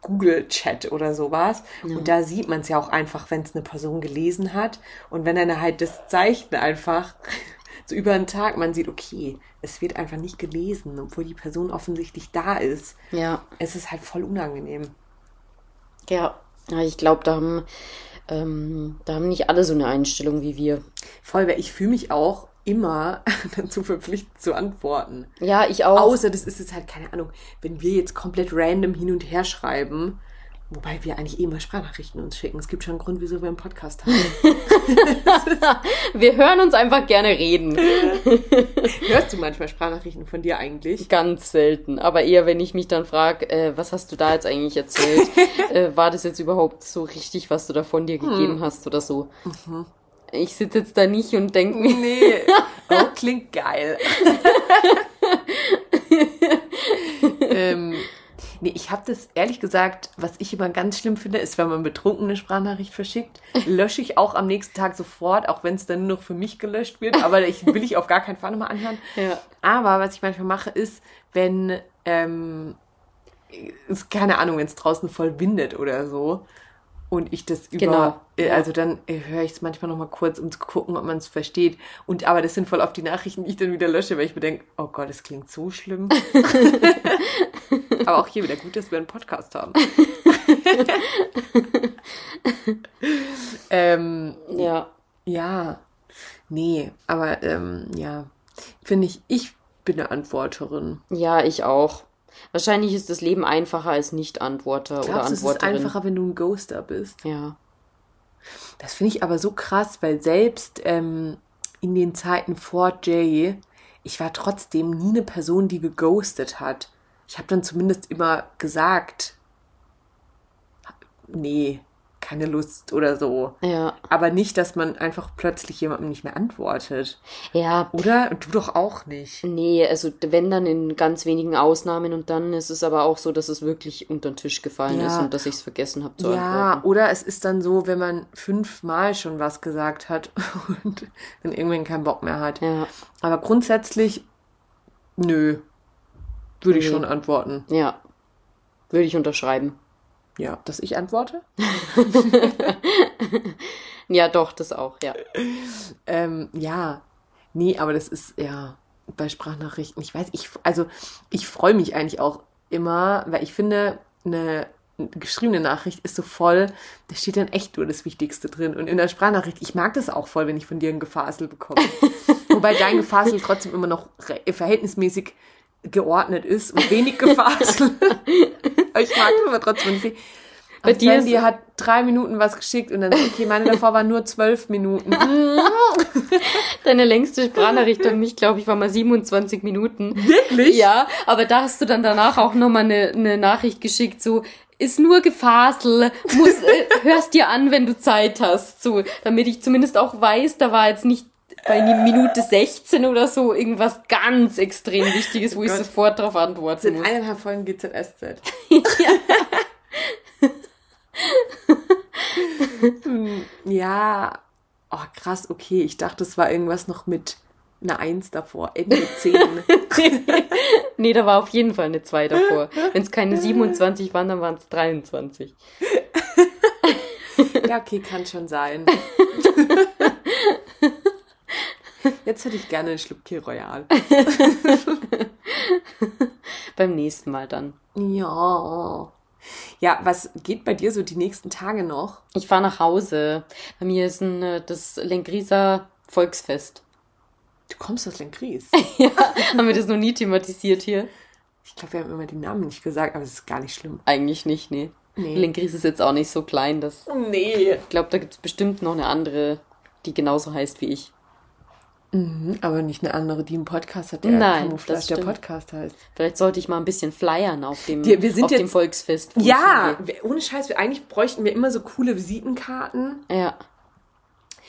Google Chat oder sowas. Ja. Und da sieht man es ja auch einfach, wenn es eine Person gelesen hat. Und wenn dann halt das Zeichen einfach [LAUGHS] so über einen Tag, man sieht, okay, es wird einfach nicht gelesen, obwohl die Person offensichtlich da ist. Ja. Es ist halt voll unangenehm. Ja, ja ich glaube, da haben, ähm, da haben nicht alle so eine Einstellung wie wir. Voll, weil ich fühle mich auch immer [LAUGHS] dazu verpflichtet zu antworten. Ja, ich auch. Außer das ist jetzt halt, keine Ahnung, wenn wir jetzt komplett random hin und her schreiben, wobei wir eigentlich eh mal Sprachnachrichten uns schicken. Es gibt schon einen Grund, wieso wir einen Podcast haben. [LAUGHS] wir hören uns einfach gerne reden. [LAUGHS] Hörst du manchmal Sprachnachrichten von dir eigentlich? Ganz selten. Aber eher, wenn ich mich dann frage, äh, was hast du da jetzt eigentlich erzählt? äh, war das jetzt überhaupt so richtig, was du da von dir gegeben hm. hast oder so? Mhm. Ich sitze jetzt da nicht und denke mir. Nee. [LAUGHS] Oh, klingt geil. ähm, nee, ich habe das ehrlich gesagt, was ich immer ganz schlimm finde, ist, wenn man betrunken eine Sprachnachricht verschickt, lösche ich auch am nächsten Tag sofort, auch wenn es dann nur noch für mich gelöscht wird. Aber ich will ich auf gar keinen Fall nochmal anhören. Ja. Aber was ich manchmal mache, ist, wenn ähm, ist keine Ahnung, wenn es draußen voll windet oder so und ich das über, genau. Äh, also dann äh, höre ich es manchmal noch mal kurz, um zu gucken, ob man es versteht. Und aber das sind voll oft die Nachrichten, die ich dann wieder lösche, weil ich mir denke, oh Gott, das klingt so schlimm. [LAUGHS] aber auch hier wieder gut, dass wir einen Podcast haben. [LAUGHS] ähm, ja. Ja. Nee, aber ähm, ja, finde ich, ich bin eine Antworterin. Ja, ich auch. Wahrscheinlich ist das Leben einfacher als Nicht-Antworter oder Antworterin. Es ist einfacher, wenn du ein Ghoster bist. Ja. Das finde ich aber so krass, weil selbst ähm, in den Zeiten vor Jay, ich war trotzdem nie eine Person, die geghostet hat. Ich habe dann zumindest immer gesagt, nee, keine Lust oder so. Ja. Aber nicht, dass man einfach plötzlich jemandem nicht mehr antwortet. Ja. Oder? Und du doch auch nicht. Nee, also wenn dann in ganz wenigen Ausnahmen und dann ist es aber auch so, dass es wirklich unter den Tisch gefallen ja. ist und dass ich es vergessen habe zu ja, antworten. Ja, oder es ist dann so, wenn man fünfmal schon was gesagt hat [LAUGHS] und dann irgendwann keinen Bock mehr hat. Ja. Aber grundsätzlich, nö. Würde ich schon antworten. Ja. Würde ich unterschreiben. Ja, dass ich antworte? [LAUGHS] ja, doch, das auch, ja. Ähm, ja, nee, aber das ist, ja, bei Sprachnachrichten, ich weiß, ich, also ich freue mich eigentlich auch immer, weil ich finde, eine geschriebene Nachricht ist so voll, da steht dann echt nur das Wichtigste drin. Und in der Sprachnachricht, ich mag das auch voll, wenn ich von dir ein Gefasel bekomme. [LAUGHS] Wobei dein Gefasel trotzdem immer noch verhältnismäßig geordnet ist und wenig Gefasel. [LAUGHS] ich mag es aber trotzdem nicht. Bei dir Sandy hat drei Minuten was geschickt und dann, okay, meine davor waren nur zwölf Minuten. [LAUGHS] Deine längste Sprachnachricht an mich, glaube ich, war mal 27 Minuten. Wirklich? Ja, aber da hast du dann danach auch nochmal eine, eine Nachricht geschickt, so, ist nur Gefasel, muss, äh, hörst dir an, wenn du Zeit hast, so, damit ich zumindest auch weiß, da war jetzt nicht bei Minute 16 oder so irgendwas ganz extrem Wichtiges, wo oh ich sofort darauf antworten sind muss. Sind eineinhalb Folgen GZSZ. [LAUGHS] ja. ja. Oh, krass, okay. Ich dachte, es war irgendwas noch mit einer Eins davor. Ende 10. [LAUGHS] nee, da war auf jeden Fall eine 2 davor. Wenn es keine 27 waren, dann waren es 23. ja, okay, kann schon sein. [LAUGHS] Jetzt hätte ich gerne einen Schlupke Royal. [LAUGHS] Beim nächsten Mal dann. Ja. Ja, was geht bei dir so die nächsten Tage noch? Ich fahre nach Hause. Bei mir ist ein, äh, das Lengrieser Volksfest. Du kommst aus Lenkries? [LAUGHS] ja, haben wir das noch nie thematisiert hier? Ich glaube, wir haben immer den Namen nicht gesagt, aber es ist gar nicht schlimm. Eigentlich nicht, nee. nee. Lenkries ist jetzt auch nicht so klein, dass. Nee. Ich glaube, da gibt es bestimmt noch eine andere, die genauso heißt wie ich. Mhm, aber nicht eine andere, die einen Podcast hat, der Nein, Camouflage der Podcast heißt. Vielleicht sollte ich mal ein bisschen flyern auf dem, die, wir sind auf jetzt, dem Volksfest. Ja, ohne Scheiß, wir, eigentlich bräuchten wir immer so coole Visitenkarten. Ja.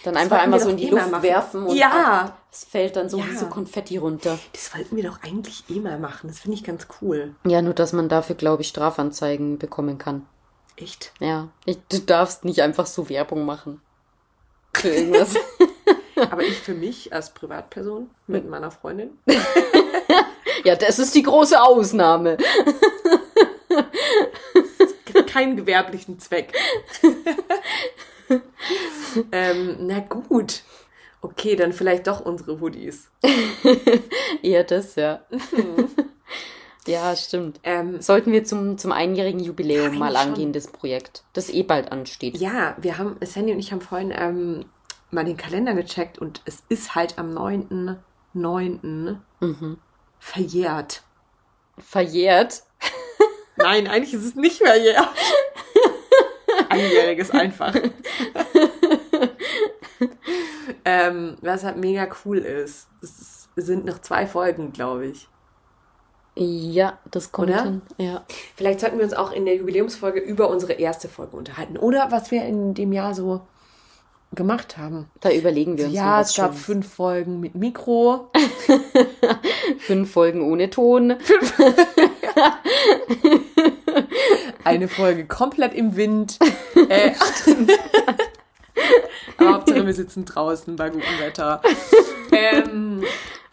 Dann Das einfach einmal wir so in die eh Luft machen. werfen und Ja. es fällt dann so wie Ja. so Konfetti runter. Das wollten wir doch eigentlich eh mal machen. Das finde ich ganz cool. Ja, nur dass man dafür, glaube ich, Strafanzeigen bekommen kann. Echt? Ja, ich, du darfst nicht einfach so Werbung machen. Für irgendwas. [LAUGHS] Aber ich für mich als Privatperson mit meiner Freundin. [LAUGHS] ja, das ist die große Ausnahme. Keinen gewerblichen Zweck. [LAUGHS] ähm, na gut. Okay, dann vielleicht doch unsere Hoodies. [LAUGHS] Eher das, ja. ja, stimmt. Ähm, Sollten wir zum, zum einjährigen Jubiläum mal eigentlich schon. angehen, das Projekt, das eh bald ansteht. ja, wir haben, Sandy und ich haben vorhin ähm, mal den Kalender gecheckt und es ist halt am 9.9. Mhm. verjährt. Verjährt. [LAUGHS] Nein, eigentlich ist es nicht verjährt. [LAUGHS] Einjähriges einfach. [LAUGHS] ähm, was halt mega cool ist. Es ist- es sind noch zwei Folgen, glaube ich. Ja, das kommt Oder? hin. Ja. Vielleicht sollten wir uns auch in der Jubiläumsfolge über unsere erste Folge unterhalten. Oder was wir in dem Jahr so gemacht haben. Da überlegen wir uns Ja, es gab Schönes. fünf Folgen mit Mikro. [LAUGHS] fünf Folgen ohne Ton. [LAUGHS] Eine Folge komplett im Wind. Äh, aber [LAUGHS] Hauptsache wir sitzen draußen bei gutem Wetter. Ähm,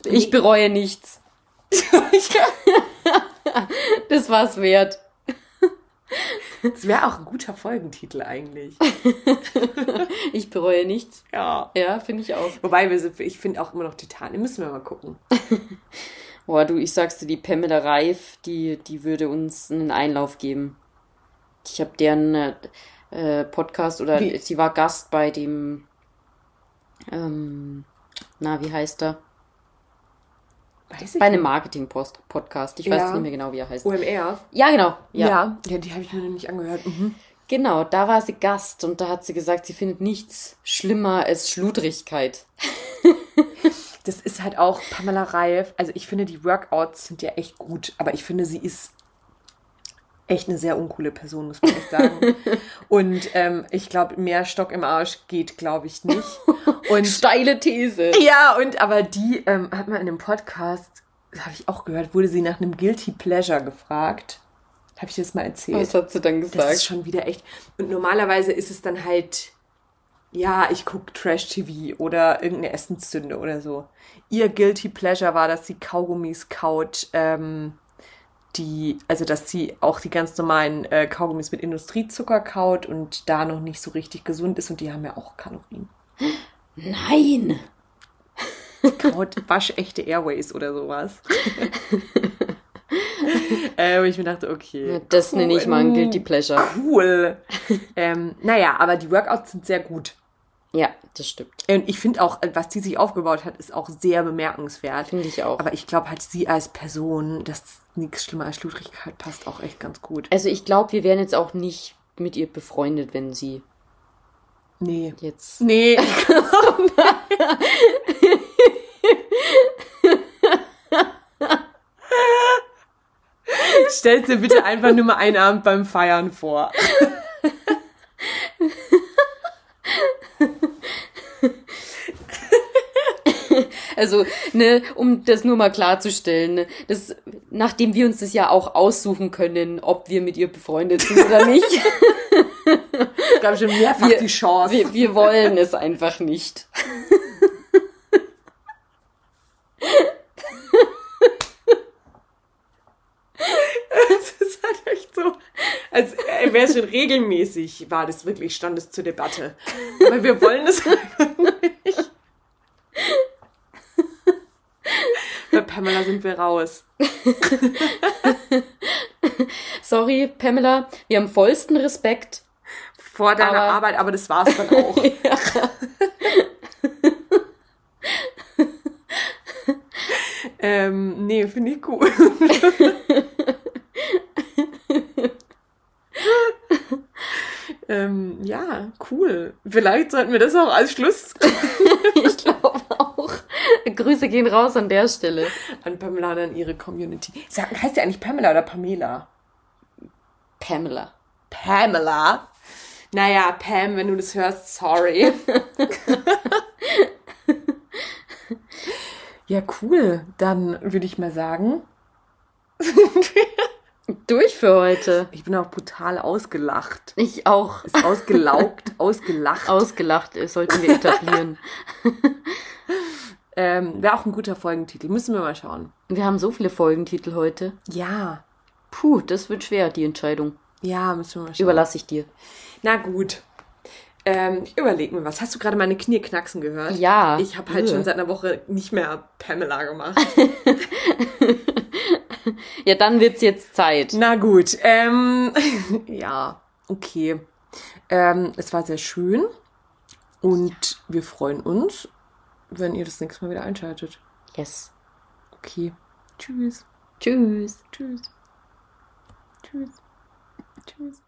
Ich bereue nichts. Das war's wert. Das wäre auch ein guter Folgentitel eigentlich. [LAUGHS] Ich bereue nichts. Ja. Ja, finde ich auch. Wobei, wir sind, ich finde auch immer noch Titanic. Müssen wir mal gucken. [LAUGHS] Boah, du, ich sag's dir, die Pamela Reif, die, die würde uns einen Einlauf geben. Ich habe deren äh, äh, Podcast oder Wie? sie war Gast bei dem, ähm, na, wie heißt er? Weiß ich Bei einem. Marketing-Podcast. Ich weiß Ja. nicht mehr genau, wie er heißt. OMR. Ja, genau. Ja. Ja. Ja, die habe ich mir noch nicht angehört. Mhm. Genau, da war sie Gast und da hat sie gesagt, sie findet nichts schlimmer als Schludrigkeit. [LAUGHS] Das ist halt auch Pamela Reif. Also ich finde, die Workouts sind ja echt gut, aber ich finde, sie ist echt eine sehr uncoole Person, muss man echt sagen. [LAUGHS] Und ähm, ich glaube, mehr Stock im Arsch geht, glaube ich, nicht. [LAUGHS] Und Steile These. ja, und aber die ähm, hat man in einem Podcast, habe ich auch gehört, wurde sie nach einem Guilty Pleasure gefragt. Habe ich dir das mal erzählt? Was hat sie dann Das gesagt? ist schon wieder echt. Und normalerweise ist es dann halt, ja, ich gucke Trash-TV oder irgendeine Essenszünde oder so. Ihr Guilty Pleasure war, dass sie Kaugummis kaut, ähm, die, also dass sie auch die ganz normalen äh, Kaugummis mit Industriezucker kaut und da noch nicht so richtig gesund ist und die haben ja auch Kalorien. Nein! Waschechte Airways oder sowas. [LAUGHS] äh, wo ich mir dachte, okay. Ja, das nenne ich mal ein Guilty Pleasure. Cool. ähm, naja, aber die Workouts sind sehr gut. Ja, das stimmt. Und ich finde auch, was die sich aufgebaut hat, ist auch sehr bemerkenswert. Finde ich auch. Aber ich glaube halt, sie als Person, dass nichts schlimmer als Schludrigkeit passt, auch echt ganz gut. Also ich glaube, wir wären jetzt auch nicht mit ihr befreundet, wenn sie Nee. jetzt. Nee. [LAUGHS] Stell dir bitte einfach nur mal einen Abend beim Feiern vor. Also, ne, um das nur mal klarzustellen, ne, das, nachdem wir uns das ja auch aussuchen können, ob wir mit ihr befreundet sind oder nicht, [LAUGHS] [LAUGHS] Ich glaube schon mehrfach Wir- die Chance. wir, wir wollen es einfach nicht. Das ist halt echt so, als wäre es schon regelmäßig, war das wirklich, stand es zur Debatte. Aber wir wollen es einfach nicht. Bei Pamela sind wir raus. [LAUGHS] Sorry, Pamela, wir haben vollsten Respekt. Vor deiner Aber- Arbeit, aber das war's dann auch. [LAUGHS] ähm, nee, finde ich cool. [LAUGHS] ähm, ja, cool. Vielleicht sollten wir das auch als Schluss [LAUGHS] Ich glaube auch. Grüße gehen raus an der Stelle. an Pamela und an ihre Community. Sag, heißt ja eigentlich Pamela oder Pamela? Pamela. Pamela. Naja, Pam, wenn du das hörst, sorry. [LAUGHS] ja, cool. Dann würde ich mal sagen. [LAUGHS] Durch für heute. Ich bin auch brutal ausgelacht. Ich auch. Ist ausgelaugt, [LAUGHS] ausgelacht. Ausgelacht äh, sollten wir etablieren. ähm, Wäre auch ein guter Folgentitel. Müssen wir mal schauen. Wir haben so viele Folgentitel heute. Ja. Puh, das wird schwer, die Entscheidung. Ja, müssen wir mal schauen. Überlasse ich dir. Na gut. Ähm, ich überleg mir was. Hast du gerade meine Knie knacksen gehört? Ja. Ich habe halt Ugh. schon seit einer Woche nicht mehr Pamela gemacht. [LAUGHS] Ja, dann wird's jetzt Zeit. Na gut. Ähm, [LAUGHS] ja, okay. Ähm, es war sehr schön und wir freuen uns, wenn ihr das nächste Mal wieder einschaltet. Yes. Okay. Tschüss. Tschüss. Tschüss. Tschüss. Tschüss.